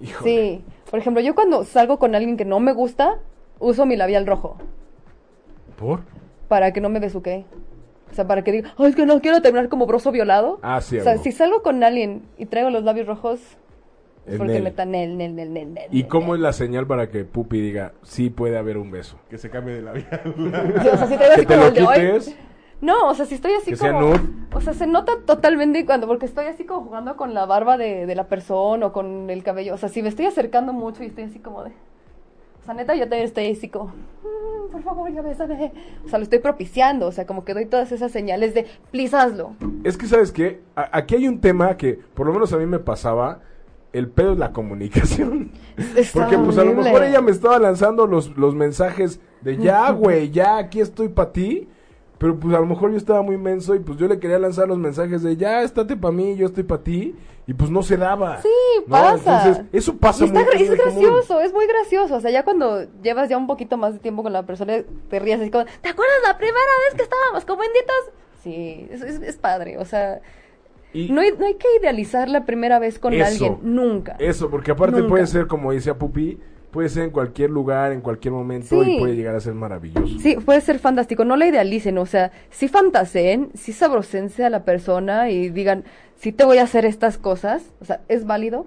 Híjole. Sí, por ejemplo, yo cuando salgo con alguien que no me gusta, uso mi labial rojo ¿Por? para que no me besuque. O sea, para que diga, ay, es que no quiero terminar como broso violado. Ah, sí, O sea, si salgo con alguien y traigo los labios rojos, porque me nel, nel, nel, nel, ¿Y nel, cómo nel. es la señal para que Pupi diga, sí puede haber un beso? Que se cambie de la vida. Sí, o sea, si Que así te como el de hoy. No, o sea, si estoy así Que sea como... O sea, se nota totalmente cuando... Porque estoy así como jugando con la barba de, de la persona o con el cabello. O sea, si me estoy acercando mucho y estoy así como de... O sea, neta, yo también estoy así como... "Mm, por favor, ya bésame. O sea, lo estoy propiciando. O sea, como que doy todas esas señales de... Please, hazlo. Es que, ¿sabes qué? A- aquí hay un tema que, por lo menos a mí me pasaba, el pedo es la comunicación. Está Porque, pues, a lo mejor ella me estaba lanzando los, los mensajes de ya, güey, ya, aquí estoy para ti. Pero, pues, a lo mejor yo estaba muy menso y, pues, yo le quería lanzar los mensajes de ya, estate para mí, yo estoy para ti. Y, pues, no se daba. Sí, ¿no? pasa. Entonces, eso pasa Y está muy es muy común. gracioso, es muy gracioso. O sea, ya cuando llevas ya un poquito más de tiempo con la persona, te rías así como, ¿te acuerdas la primera vez que estábamos como benditos? Sí, es, es, es padre. O sea, Y- no hay, no hay que idealizar la primera vez con Eso. alguien, nunca. Eso, porque aparte Nunca. puede ser, como decía Pupi, puede ser en cualquier lugar, en cualquier momento Sí. y puede llegar a ser maravilloso. Sí, puede ser fantástico. No la idealicen, o sea, sí fantaseen, sí sabrosense a la persona y digan, sí te voy a hacer estas cosas, o sea, es válido,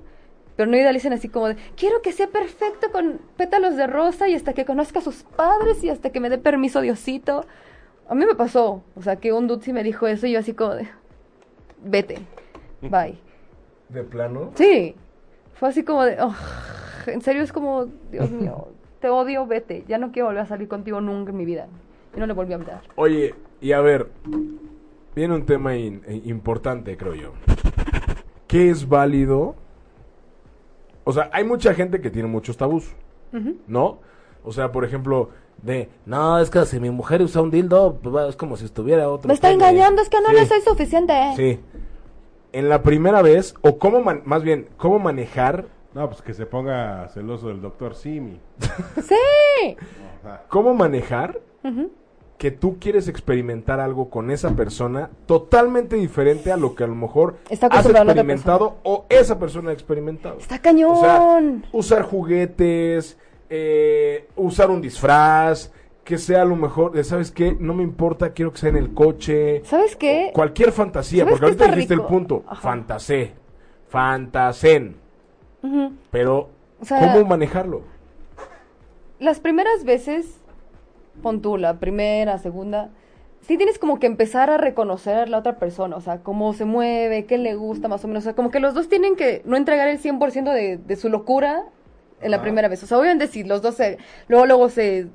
pero no idealicen así como de, quiero que sea perfecto con pétalos de rosa y hasta que conozca a sus padres y hasta que me dé permiso Diosito. A mí me pasó, o sea, que un dude sí me dijo eso y yo así como de, vete, bye. ¿De plano? Sí, fue así como de, "Ugh", en serio es como, Dios mío, te odio, vete, ya no quiero volver a salir contigo nunca en mi vida. Y no le volví a hablar. Oye, y a ver, viene un tema in- eh, importante, creo yo. ¿Qué es válido? O sea, hay mucha gente que tiene muchos tabús, ¿no? O sea, por ejemplo, de, no, es que si mi mujer usa un dildo, pues, va, es como si estuviera otro. Me está pene". engañando, es que no Sí, le soy suficiente. Sí. En la primera vez, o cómo, man- más bien, cómo manejar, No, pues que se ponga celoso del doctor Simi. Sí. Cómo manejar que tú quieres experimentar algo con esa persona totalmente diferente a lo que a lo mejor Está has experimentado o esa persona ha experimentado. Está cañón. O sea, usar juguetes, eh, usar un disfraz, que sea a lo mejor, de, ¿sabes qué? No me importa, quiero que sea en el coche. ¿Sabes qué? Cualquier fantasía, ¿Sabes porque ahorita dijiste el punto. Ajá. Fantasé. Fantasén. Pero, O sea, ¿cómo manejarlo? Las primeras veces, pon tú, la primera, segunda, sí tienes como que empezar a reconocer a la otra persona, o sea, cómo se mueve, qué le gusta más o menos, o sea, como que los dos tienen que no entregar el 100% de, de su locura en la primera vez. O sea, obviamente si los dos se, luego, luego se,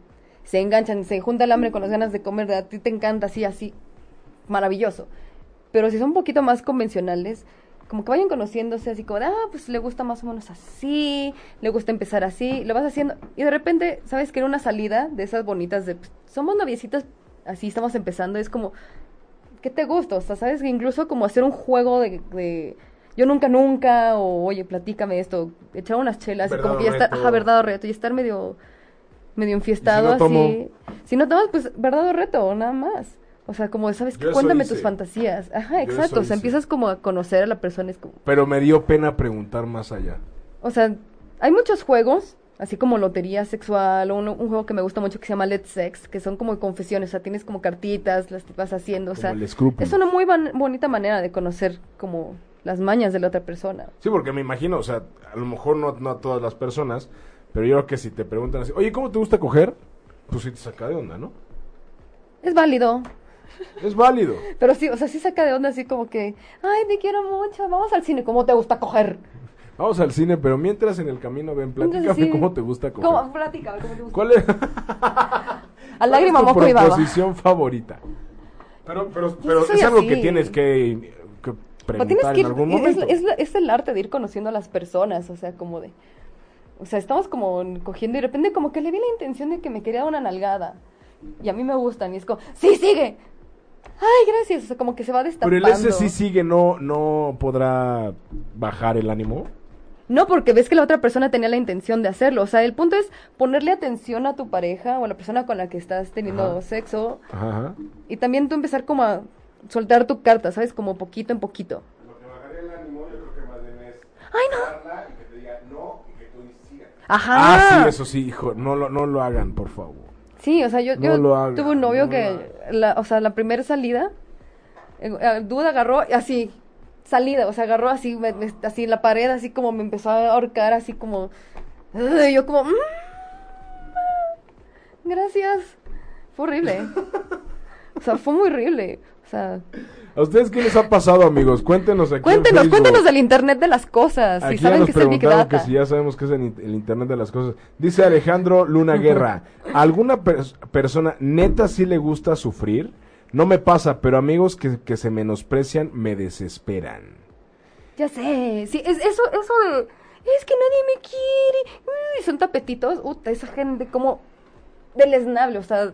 se enganchan, se junta el hambre con las ganas de comer, de a ti te encanta así, así, maravilloso. Pero si son un poquito más convencionales, como que vayan conociéndose así como de, ah, pues le gusta más o menos así, le gusta empezar así, lo vas haciendo y de repente, ¿sabes que Era una salida de esas bonitas de, pues, somos noviecitas, así estamos empezando, es como, ¿qué te gusta? O sea, ¿sabes? Que incluso como hacer un juego de, de yo nunca, nunca, o oye, platícame esto, echar unas chelas y como que ya reto. ajá, verdad o reto, y estar medio, medio enfiestado no tomo? así. Si no tomas, pues verdad o reto, nada más. O sea, como, ¿sabes qué? Cuéntame hice. tus fantasías. Ajá, Yo exacto. O sea, hice. empiezas como a conocer a la persona. Es como, Pero me dio pena preguntar más allá. o sea, hay muchos juegos, así como lotería sexual, o un, un juego que me gusta mucho que se llama Let's Sex, que son como confesiones, o sea, tienes como cartitas, las vas haciendo, o sea, Como el Scrupul. es una muy ban- bonita manera de conocer como las mañas de la otra persona. Sí, porque me imagino, o sea, a lo mejor no, no a todas las personas, pero yo creo que si te preguntan así, oye, ¿cómo te gusta coger? Pues sí te saca de onda, ¿no? Es válido, Es válido. pero sí, o sea, sí saca de onda así como que, ay, te quiero mucho, vamos al cine, ¿cómo te gusta coger? Vamos al cine, pero mientras en el camino ven, platícame Entonces, sí. cómo te gusta coger. ¿Cómo? Platica, ¿cómo te gusta? ¿Cuál es, A lágrima, moco y baba. proposición favorita? Pero, pero, pero es algo así. que tienes que, preguntar que en ir- algún es- momento. Es, el arte de ir conociendo a las personas, o sea, como de... O sea, estamos como cogiendo y de repente como que le vi la intención de que me quería una nalgada. Y a mí me gustan y es como, ¡sí, sigue! ¡Ay, gracias! O sea, como que se va Pero destapando. el ese sí sigue, no, no podrá bajar el ánimo. No, porque ves que la otra persona tenía la intención de hacerlo. O sea, el punto es ponerle atención a tu pareja o a la persona con la que estás teniendo Ajá. sexo. Ajá. Y también tú empezar como a soltar tu carta, ¿sabes? Como poquito en poquito. Lo que bajaría el ánimo, yo creo que más bien es ¡Ay, no! y que te diga no y que tú sigas. Ajá. Ah, sí, eso sí, hijo, no lo, no lo hagan, por favor. Sí, o sea, yo, No yo lo haga, tuve un novio no que, la, o sea, la primera salida, eh, el dude agarró así, salida, o sea, agarró así, me- me- así la pared, así como me empezó a ahorcar, así como, yo como, "Mm, gracias, fue horrible, o sea, fue muy horrible, o sea, ¿A ustedes qué les ha pasado, amigos? Cuéntenos aquí. en cuéntenos, cuéntenos del internet de las cosas, si Aquí ya saben nos que es el Big preguntaron que Data. si ya sabemos que es el, in- el Internet de las cosas. Dice Alejandro Luna Guerra, ¿alguna pers- persona neta sí le gusta sufrir? No me pasa, pero amigos que, que se menosprecian me desesperan. Ya sé, sí, es eso, eso de, es que nadie me quiere, uy, son tapetitos, uta, esa gente como deleznable, o sea,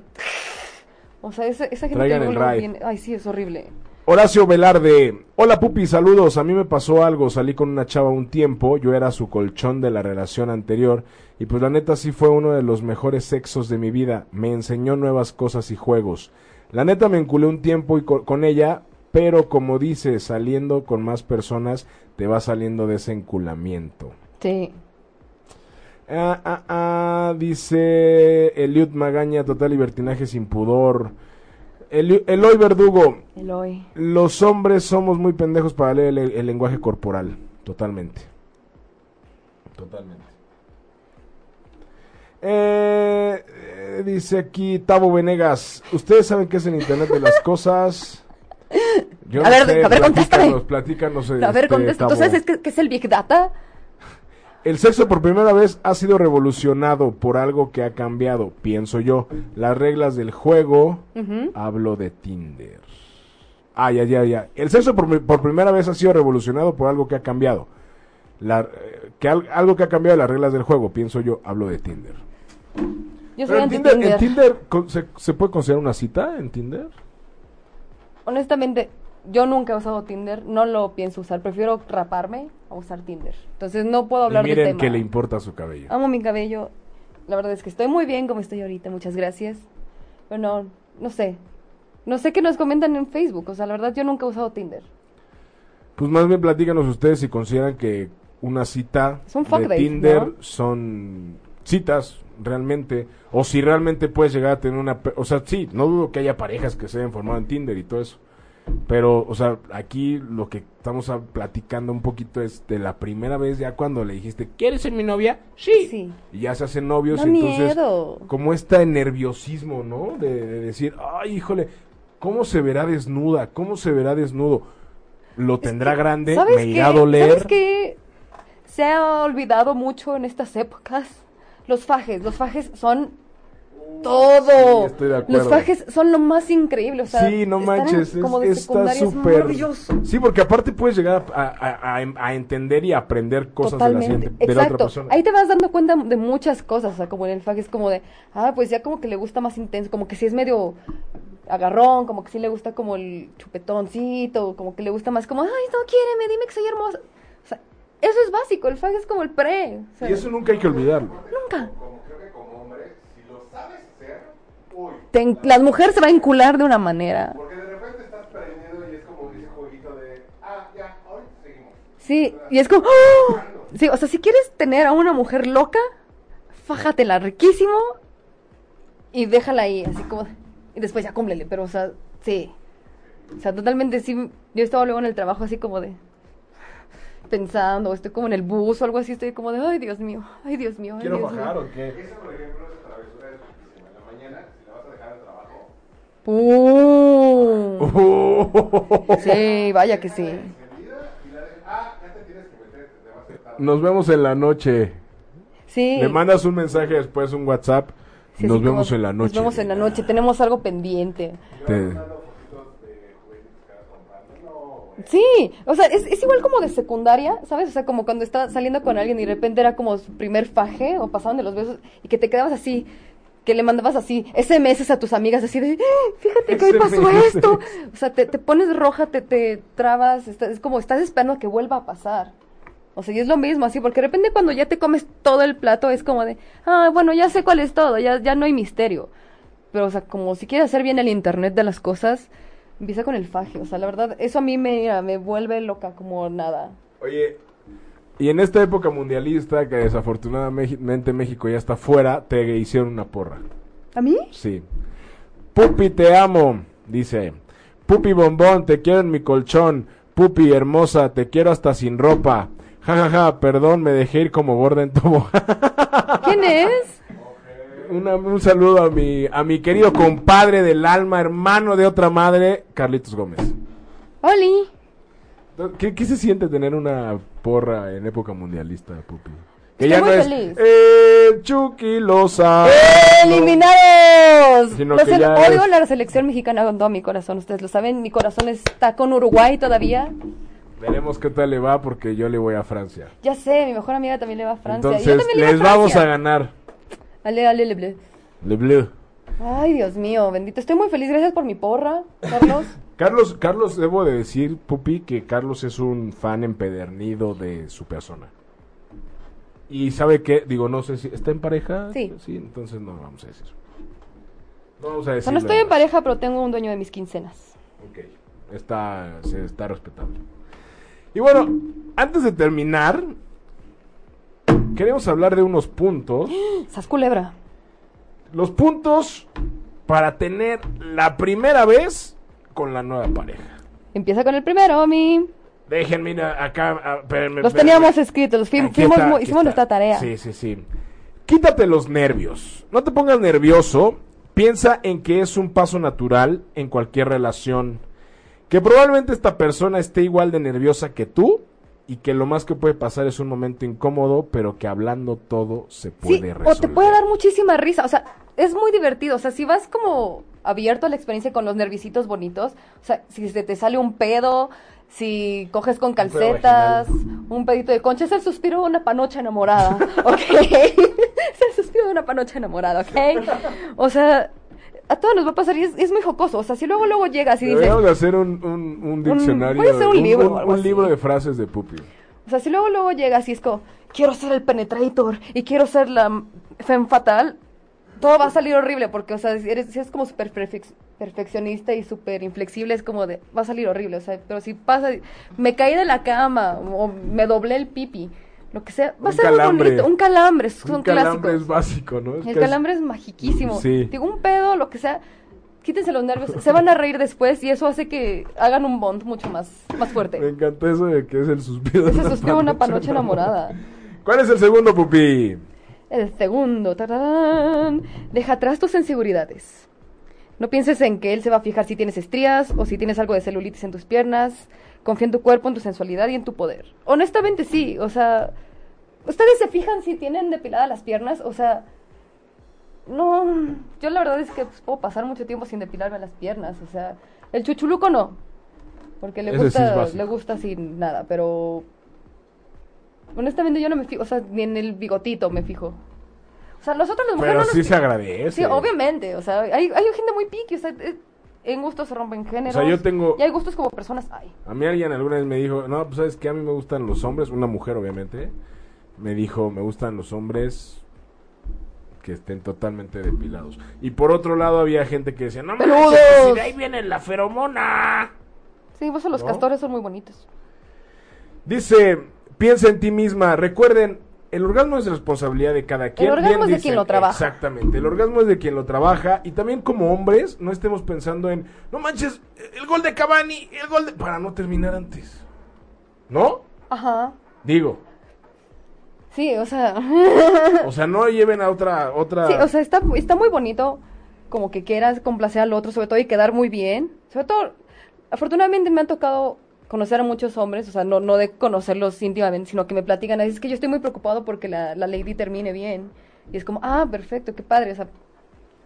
o sea, esa, esa gente Traigan el luego viene- ay, sí, es horrible. Horacio Velarde, hola pupi, saludos, a mí me pasó algo, salí con una chava un tiempo, yo era su colchón de la relación anterior y pues la neta sí fue uno de los mejores sexos de mi vida, me enseñó nuevas cosas y juegos. La neta me enculé un tiempo y co- con ella, pero como dice, saliendo con más personas te va saliendo de ese enculamiento. Sí. Ah, ah, ah, dice Eliud Magaña, total libertinaje sin pudor. Eli- Eloy Verdugo, Eloy. los hombres somos muy pendejos para leer el, el lenguaje corporal. Totalmente. Totalmente. Eh, eh, dice aquí Tavo Venegas. ¿Ustedes saben qué es el Internet de las Cosas? Yo A ver, a ver, contéstame. platícanos, platícanos, A ver, este, contesta, ¿tú Tavo. sabes qué, qué es el Big Data? El sexo por primera vez ha sido revolucionado por algo que ha cambiado, pienso yo. Las reglas del juego. Hablo de Tinder. Ah, ya, ya, ya. El sexo por, por primera vez ha sido revolucionado por algo que ha cambiado. La, eh, que al- algo que ha cambiado las reglas del juego, pienso yo. Hablo de Tinder. Yo soy Pero en Tinder, Tinder. ¿en Tinder con- se, se puede considerar una cita en Tinder? Honestamente, yo nunca he usado Tinder, no lo pienso usar, prefiero raparme a usar Tinder. Entonces no puedo hablar y miren tema. que le importa su cabello. Amo mi cabello. La verdad es que estoy muy bien como estoy ahorita, muchas gracias. Pero no, no sé. No sé qué nos comentan en Facebook. O sea, la verdad yo nunca he usado Tinder. Pues más bien platícanos ustedes si consideran que una cita fuck de Tinder ¿no? son citas realmente o si realmente puedes llegar a tener una o sea sí no dudo que haya parejas que se hayan formado en Tinder y todo eso pero o sea aquí lo que estamos platicando un poquito es de la primera vez ya cuando le dijiste ¿quieres ser mi novia? sí, Sí. y ya se hacen novios Da entonces miedo. como este nerviosismo no de, de decir ay híjole cómo se verá desnuda cómo se verá desnudo lo tendrá grande ¿Sabes me irá a doler ¿Sabes qué? Se ha olvidado mucho en estas épocas. Los fajes. Los fajes son todo. Sí, estoy de acuerdo. Los fajes son lo más increíble, o sea, sí, no en- manches, es- como de está súper. Sí, porque aparte puedes llegar a, a- a- a entender y aprender cosas de la, Totalmente, siguiente- de la otra persona. Ahí te vas dando cuenta de muchas cosas, o sea, como en el faje es como de, ah, pues ya como que le gusta más intenso, como que sí es medio agarrón, como que sí le gusta como el chupetoncito, como que le gusta más como, ay, no, quiéreme, dime que soy hermosa. O sea, eso es básico, el faje es como el pre. o sea, Y eso nunca hay que olvidarlo. nunca. Como creo que como hombre, si lo sabes hacer, uy. Te las mujeres se van a encular de una manera. Porque de repente estás prendido y es como ese jueguito de, ah, ya, ahorita seguimos. Sí, y es como, ¡ah! sí, o sea, si quieres tener a una mujer loca, fájatela riquísimo y déjala ahí, así como, y después ya cúmplele, pero o sea, sí. O sea, totalmente sí, yo estaba luego en el trabajo así como de pensando, estoy como en el bus o algo así, estoy como de, ay, Dios mío, ay, Dios mío, ay, ¿Quiero Dios bajar mío. o qué? Esa, por ejemplo, esa travesura es riquísima. En la mañana, si la vas a dejar al trabajo, ¡Pum! Sí, vaya que sí. Nos vemos en la noche. Sí. Le mandas un mensaje después, un WhatsApp. Sí, nos así vemos como, en la noche. Nos vemos en la noche, tenemos algo pendiente. Te- Sí, o sea, es, es igual como de secundaria, ¿sabes? O sea, como cuando estás saliendo con alguien y de repente era como su primer faje o pasaban de los besos y que te quedabas así, que le mandabas así SMS a tus amigas así de, "Ah, fíjate que hoy pasó esto. O sea, te, te pones roja, te, te trabas, está- es como estás esperando que vuelva a pasar. O sea, y es lo mismo así, porque de repente cuando ya te comes todo el plato es como de, ah, bueno, ya sé cuál es todo, ya, ya no hay misterio. Pero, o sea, como si quieres hacer bien el internet de las cosas, empieza con el faje. O sea, la verdad, eso a mí me, me vuelve loca como nada. Oye, y en esta época mundialista, que desafortunadamente México ya está fuera, te hicieron una porra. ¿A mí? Sí. Pupi, te amo, dice. Pupi bombón, te quiero en mi colchón. Pupi hermosa, te quiero hasta sin ropa. Ja, ja, ja, perdón, me dejé ir como gorda en tobo. ¿Quién es? Una- un saludo a mi, a mi querido compadre del alma, hermano de otra madre, Carlitos Gómez. Oli. ¿Qué, qué se siente tener una porra en época mundialista, Pupi? Que Estoy ya no muy es feliz. eh, Chucky Lozano. ¡Eliminados! Sino que ya odio es- la selección mexicana con todo mi corazón. Ustedes lo saben, mi corazón está con Uruguay todavía. Veremos qué tal le va porque yo le voy a Francia. Ya sé, mi mejor amiga también le va a Francia. y yo Entonces también le voy les vamos a Francia. ganar. Ale, ale, le, ble. Le Bleu. Ay, Dios mío, bendito. Estoy muy feliz. Gracias por mi porra, Carlos. Carlos, Carlos, debo de decir, Pupi, que Carlos es un fan empedernido de su persona. Y sabe qué, digo, no sé si está en pareja. Sí. Sí, entonces no vamos a decir. No vamos a decir. no estoy en pareja, pero tengo un dueño de mis quincenas. Ok, está, se está respetando. Y bueno, antes de terminar, queremos hablar de unos puntos. Sas culebra. Los puntos para tener la primera vez con la nueva pareja. Empieza con el primero, mi. Déjenme ir acá. a- Los teníamos escritos, los fuimos está, hicimos nuestra tarea. Sí, sí, sí. Quítate los nervios. No te pongas nervioso. Piensa en que es un paso natural en cualquier relación. Que probablemente esta persona esté igual de nerviosa que tú. Y que lo más que puede pasar es un momento incómodo, pero que hablando todo se Sí, puede o resolver. te puede dar muchísima risa. O sea, es muy divertido. O sea, si vas como abierto a la experiencia con los nervisitos bonitos, o sea, si se te sale un pedo, si coges con calcetas, un pedito de concha, es el suspiro de una panocha enamorada, ¿ok? es el suspiro de una panocha enamorada, ¿ok? O sea, a todos nos va a pasar y es, es muy jocoso. O sea, si luego, luego llegas y dices, Deberíamos de hacer un, un, un diccionario. a hacer un libro un libro de frases de Pupi. O sea, si luego luego llegas y es como, quiero ser el penetrator y quiero ser la femme fatal, todo va a salir horrible porque, o sea, si eres, si eres como súper perfec- perfeccionista y súper inflexible, es como de, va a salir horrible, o sea, pero si pasa, me caí de la cama o me doblé el pipi, lo que sea, va a ser muy calambre. bonito, un calambre, son Un calambre clásicos. es básico, ¿no? Es El calambre es magiquísimo. Sí. Digo, un pedo, lo que sea, quítense los nervios, se van a reír después y eso hace que hagan un bond mucho más, más Me fuerte. encantó eso de que es el suspiro de Ese una suspiro de una panocha panocha enamorada. ¿Cuál es el segundo, Pupi? El segundo, tararán, deja atrás tus inseguridades. No pienses en que él se va a fijar si tienes estrías o si tienes algo de celulitis en tus piernas. Confía en tu cuerpo, en tu sensualidad y en tu poder. Honestamente sí, o sea, ¿ustedes se fijan si tienen depiladas las piernas? O sea, no, yo la verdad es que pues, puedo pasar mucho tiempo sin depilarme las piernas, o sea, el chuchuluco no, porque le Ese gusta, le gusta sin nada, pero honestamente yo no me fijo, o sea, ni en el bigotito me fijo. O sea, nosotros las mujeres Pero no nos sí se agradece. Sí, obviamente, o sea, hay, hay gente muy piqui, o sea, eh, en gustos se rompen géneros. O sea, yo tengo- Y hay gustos como personas hay. A mí alguien alguna vez me dijo, no, pues sabes que a mí me gustan los hombres, una mujer obviamente, me dijo, me gustan los hombres que estén totalmente depilados. Y por otro lado había gente que decía, no ¡Peludos! pues, si de ahí viene la feromona. Sí, pues los ¿No? castores son muy bonitos. Dice, piensa en ti misma, recuerden, el orgasmo es responsabilidad de cada quien. orgasmo Bien es de dicen, quien lo trabaja. Exactamente, el orgasmo es de quien lo trabaja y también como hombres no estemos pensando en, no manches, el gol de Cavani, el gol de... para no terminar antes. ¿No? Ajá. Digo, Sí, o sea, o sea, no lleven a otra otra sí, o sea, está, está muy bonito como que quieras complacer al otro, sobre todo y quedar muy bien. Sobre todo, afortunadamente me han tocado conocer a muchos hombres, o sea, no, no de conocerlos íntimamente, sino que me platican, "Ay, es que yo estoy muy preocupado porque la, la lady termine bien. Y es como, ah, perfecto, qué padre, o sea,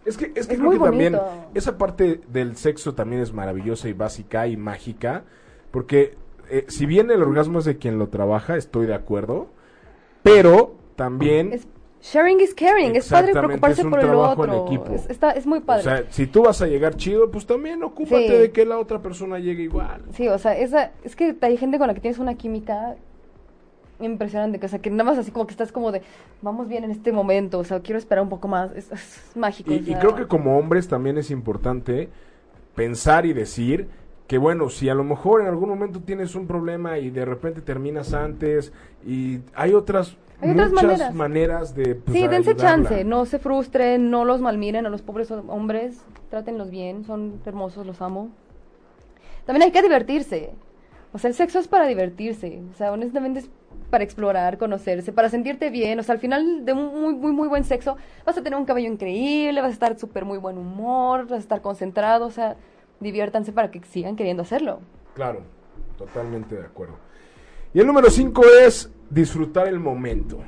Es que, es que Es creo que también esa parte del sexo también es maravillosa y básica y mágica, porque eh, si bien el orgasmo es de quien lo trabaja, estoy de acuerdo, pero también, es, sharing is caring, es padre preocuparse es un por el trabajo en otro. equipo. Es, está, es muy o padre. sea, si tú vas a llegar chido, pues también ocúpate Sí. de que la otra persona llegue igual. Sí, o sea, esa, es que hay gente con la que tienes una química impresionante, que, o sea, que nada más así como que estás como de, vamos bien en este momento, o sea, quiero esperar un poco más, es, es mágico. Y, o creo que como hombres también es importante pensar y decir que bueno, si a lo mejor en algún momento tienes un problema y de repente terminas antes y hay otras Hay otras maneras. maneras, de pues, Sí, dense ayudarla. chance, no se frustren, no los malmiren a los pobres hombres, trátenlos bien, son hermosos, los amo. También hay que divertirse. O sea, el sexo es para divertirse. O sea, honestamente es para explorar, conocerse, para sentirte bien. O sea, al final de un muy, muy, muy buen sexo vas a tener un cabello increíble, vas a estar súper muy buen humor, vas a estar concentrado. O sea, diviértanse para que sigan queriendo hacerlo. Claro, totalmente de acuerdo. Y el número 5 es disfrutar el momento.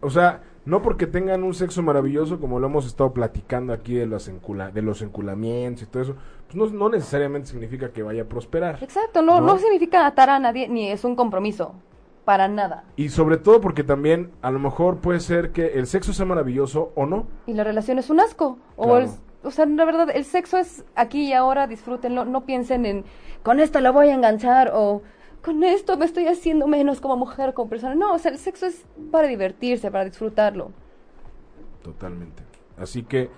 O sea, no porque tengan un sexo maravilloso, como lo hemos estado platicando aquí de los, encula- de los enculamientos y todo eso, pues no, no necesariamente significa que vaya a prosperar. Exacto, no, ¿No? no significa atar a nadie, ni es un compromiso. Para nada. Y sobre todo porque también a lo mejor puede ser que el sexo sea maravilloso o no. y la relación es un asco. O, Claro. el- o sea, la verdad, el sexo es aquí y ahora, disfrútenlo, no piensen en, con esto la voy a enganchar o con esto me estoy haciendo menos como mujer, como persona. No, o sea, el sexo es para divertirse, para disfrutarlo. Totalmente. Así que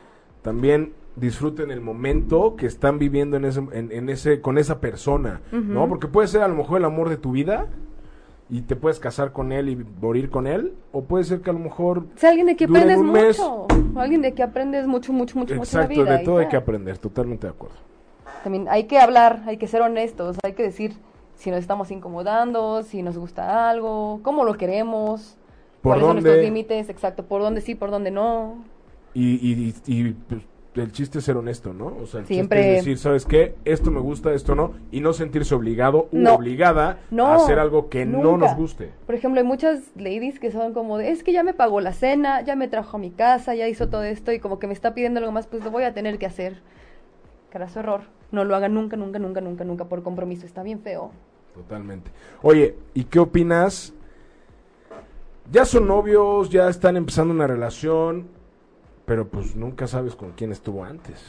también disfruten el momento que están viviendo en ese, en, en ese, con esa persona, ¿no? Porque puede ser a lo mejor el amor de tu vida y te puedes casar con él y morir con él, o puede ser que a lo mejor O sea, alguien de que aprendes un mes. mucho. Alguien de que aprendes mucho, mucho, mucho, mucho en la Exacto, vida. de todo hay que aprender, totalmente de acuerdo. También hay que hablar, hay que ser honestos, hay que decir si nos estamos incomodando, si nos gusta algo, cómo lo queremos, ¿Por cuáles son dónde? nuestros límites, exacto, por dónde sí, por dónde no. Y, y, y, y, pues, el chiste es ser honesto, ¿no? O sea, el Siempre. chiste es decir, ¿sabes qué? Esto me gusta, esto no, y no sentirse obligado u No. obligada No, a hacer algo que no nos guste. Por ejemplo, hay muchas ladies que son como de, es que ya me pagó la cena, ya me trajo a mi casa, ya hizo todo esto y como que me está pidiendo algo más, pues lo voy a tener que hacer. Carazo error. No lo hagan nunca, nunca, nunca, nunca, nunca por compromiso. Está bien feo. Totalmente. Oye, ¿y qué opinas? Ya son novios, ya están empezando una relación, pero pues nunca sabes con quién estuvo antes.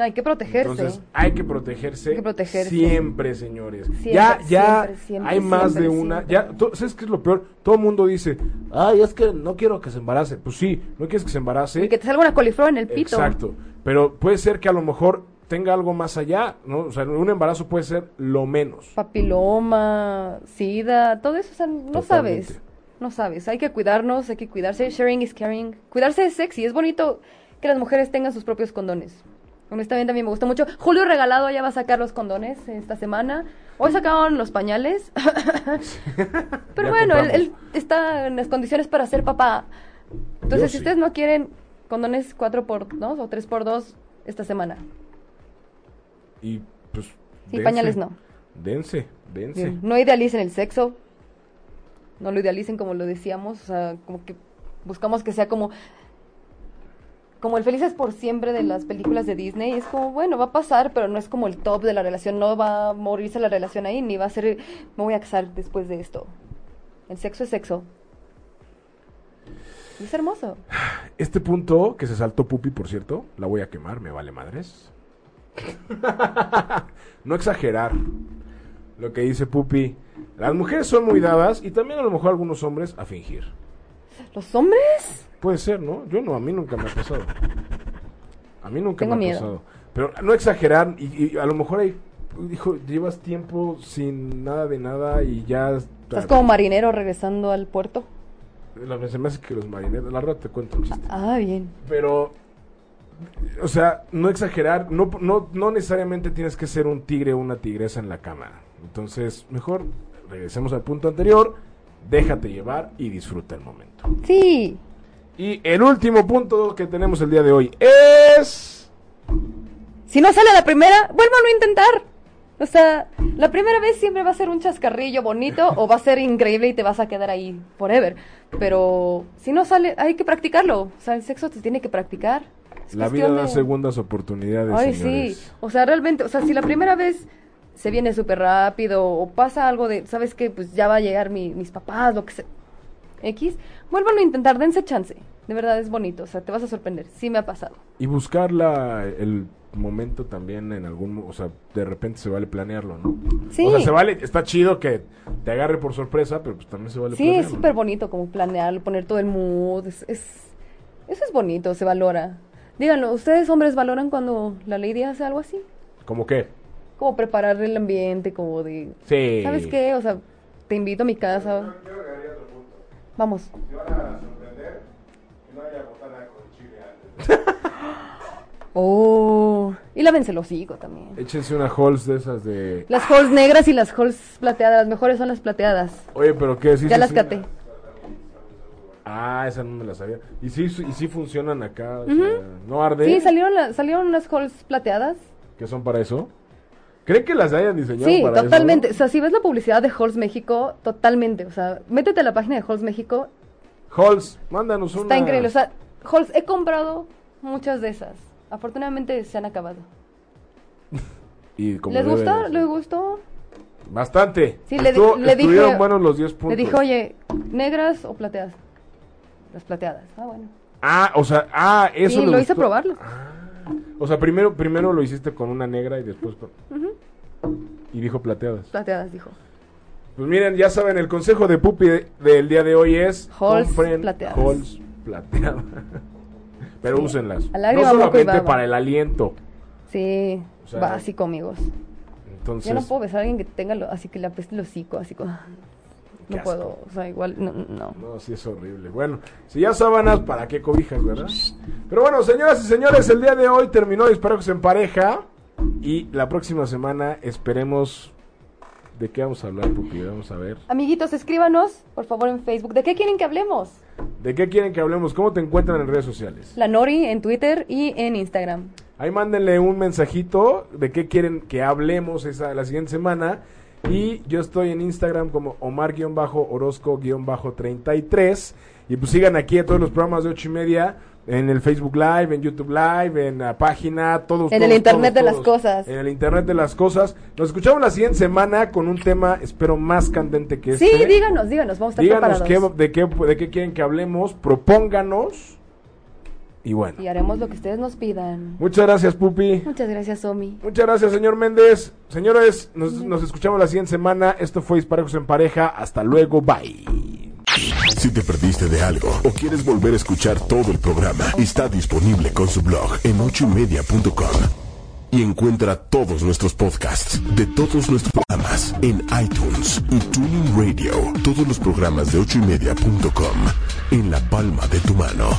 Hay que protegerse. Entonces hay que protegerse, Hay que protegerse. siempre, señores. Siempre, ya, ya siempre, siempre, hay más de una. Ya, ¿sabes qué es lo peor? Todo el mundo dice, ay, es que no quiero que se embarace. Pues sí, no quieres que se embarace. Y que te salga una coliflor en el pito. Exacto. Pero puede ser que a lo mejor tenga algo más allá, ¿no? O sea, un embarazo puede ser lo menos. Papiloma, sida, todo eso, o sea, no Totalmente. sabes. No sabes. Hay que cuidarnos, hay que cuidarse. Sharing is caring. Cuidarse es sexy. Es bonito que las mujeres tengan sus propios condones. Honestamente, a mí me gusta mucho. Julio Regalado ya va a sacar los condones esta semana. Hoy sacaron los pañales. Pero Ya bueno, él, está en las condiciones para ser papá. Entonces, Yo si sí. ustedes no quieren condones 4x2 o 3x2 esta semana. Y pues. Sí, dense. pañales no. Dense, dense. No idealicen el sexo. No lo idealicen como lo decíamos. O sea, como que buscamos que sea como como el felices por siempre de las películas de Disney, es como, bueno, va a pasar, pero no es como el top de la relación, no va a morirse la relación ahí, ni va a ser, me voy a casar después de esto. El sexo es sexo. Y es hermoso. Este punto que se saltó Pupi, por cierto, la voy a quemar, me vale madres. no exagerar lo que dice Pupi. Las mujeres son muy dadas y también a lo mejor algunos hombres a fingir. ¿Los hombres? Puede ser, ¿no? Yo no, a mí nunca me ha pasado. A mí nunca Tengo me ha miedo. pasado. Pero no exagerar y, y a lo mejor hay, dijo, llevas tiempo sin nada de nada y ya... Estás como marinero regresando al puerto. La, se me hace que los marineros, la verdad te cuento un chiste. Ah, bien. Pero, o sea, no exagerar, no, no, no necesariamente tienes que ser un tigre o una tigresa en la cama. Entonces, mejor regresemos al punto anterior, déjate llevar y disfruta el momento. Sí. Y el último punto que tenemos el día de hoy es... Si no sale la primera, vuélvanlo a intentar. O sea, la primera vez siempre va a ser un chascarrillo bonito o va a ser increíble y te vas a quedar ahí forever. Pero si no sale, hay que practicarlo. O sea, el sexo se tiene que practicar. Es La vida da de- segundas oportunidades, Ay, señores. sí. O sea, realmente, o sea, si la primera vez se viene súper rápido o pasa algo de, ¿sabes qué? Pues ya va a llegar mi- mis papás, lo que sea. X, vuélvanlo a intentar, dense chance. De verdad es bonito, o sea, te vas a sorprender. Sí me ha pasado. Y buscar la, el momento también en algún... O sea, de repente se vale planearlo, ¿no? Sí. O sea, se vale... Está chido que te agarre por sorpresa, pero pues también se vale Sí, es planearlo. súper bonito como planearlo, poner todo el mood. Es, es- eso es bonito, se valora. Díganlo, ¿ustedes hombres valoran cuando la lady hace algo así? ¿Cómo qué? Como preparar el ambiente, como de... Sí. ¿Sabes qué? O sea, te invito a mi casa. Vamos. Oh, y lávense el hocico también. Échense una Halls de esas de... Las halls negras y las halls plateadas, las mejores son las plateadas. Oye, pero ¿qué? ¿Sí ya las caté. Ah, esa no me la sabía. ¿Y sí, y sí funcionan acá? o sea, ¿No arde? Sí, salieron, la- salieron unas halls plateadas. ¿Que son para eso? ¿Creen que las hayan diseñado Sí, para totalmente. O eso? sea, si ves la publicidad de Halls México, totalmente. O sea, métete a la página de Halls México, Halls, mándanos una... está increíble. O sea, Halls, he comprado muchas de esas. Afortunadamente se han acabado. Y como ¿Les de ¿Les gustó? Bastante. Sí, le, di- dije. Buenos los 10 puntos. Le dije, oye, ¿negras o plateadas? Las plateadas. Ah, bueno. Ah, o sea, ah, eso Sí, le lo hice probarlo. O sea, primero, primero lo hiciste con una negra y después con... Y dijo plateadas. Plateadas, dijo. Pues miren, ya saben, el consejo de Pupi de- del día de hoy es... Halls plateadas. Halls plateadas. Pero úsenlas. A No solamente para el aliento. Sí, O sea, básico, amigos. Entonces, Yo no puedo besar a alguien que tenga lo, así que le apeste el hocico, así como... No asco. puedo, o sea, igual, no, no. No, sí es horrible. Bueno, si ya sábanas, ¿para qué cobijas, verdad? Pero bueno, señoras y señores, el día de hoy terminó Disparos en pareja. Y la próxima semana esperemos... ¿De qué vamos a hablar, Pupi? Vamos a ver. Amiguitos, escríbanos, por favor, en Facebook. ¿De qué quieren que hablemos? ¿De qué quieren que hablemos? ¿Cómo te encuentran en redes sociales? La Nori en Twitter y en Instagram. Ahí mándenle un mensajito de qué quieren que hablemos esa, la siguiente semana. Y yo estoy en Instagram como Omar-Orozco-33. Y pues sigan aquí a todos los programas de ocho y media. En el Facebook Live, en YouTube Live, en la página, todos. En el Internet todos, de las cosas. En el Internet de las cosas. Nos escuchamos la siguiente semana con un tema, espero, más candente que Sí, este. díganos, díganos, vamos a estar Díganos preparados. qué, de, qué, de qué quieren que hablemos, propónganos. Y bueno. Y haremos lo que ustedes nos pidan. Muchas gracias, Pupi. Muchas gracias, Omi. Muchas gracias, señor Méndez. Señores, nos, nos escuchamos la siguiente semana. Esto fue Disparejos en Pareja. Hasta luego. Bye. Si te perdiste de algo o quieres volver a escuchar todo el programa, está disponible con su blog en ochoymedia.com. Y encuentra todos nuestros podcasts de todos nuestros programas en iTunes y Tuning Radio. Todos los programas de ochoymedia.com en la palma de tu mano.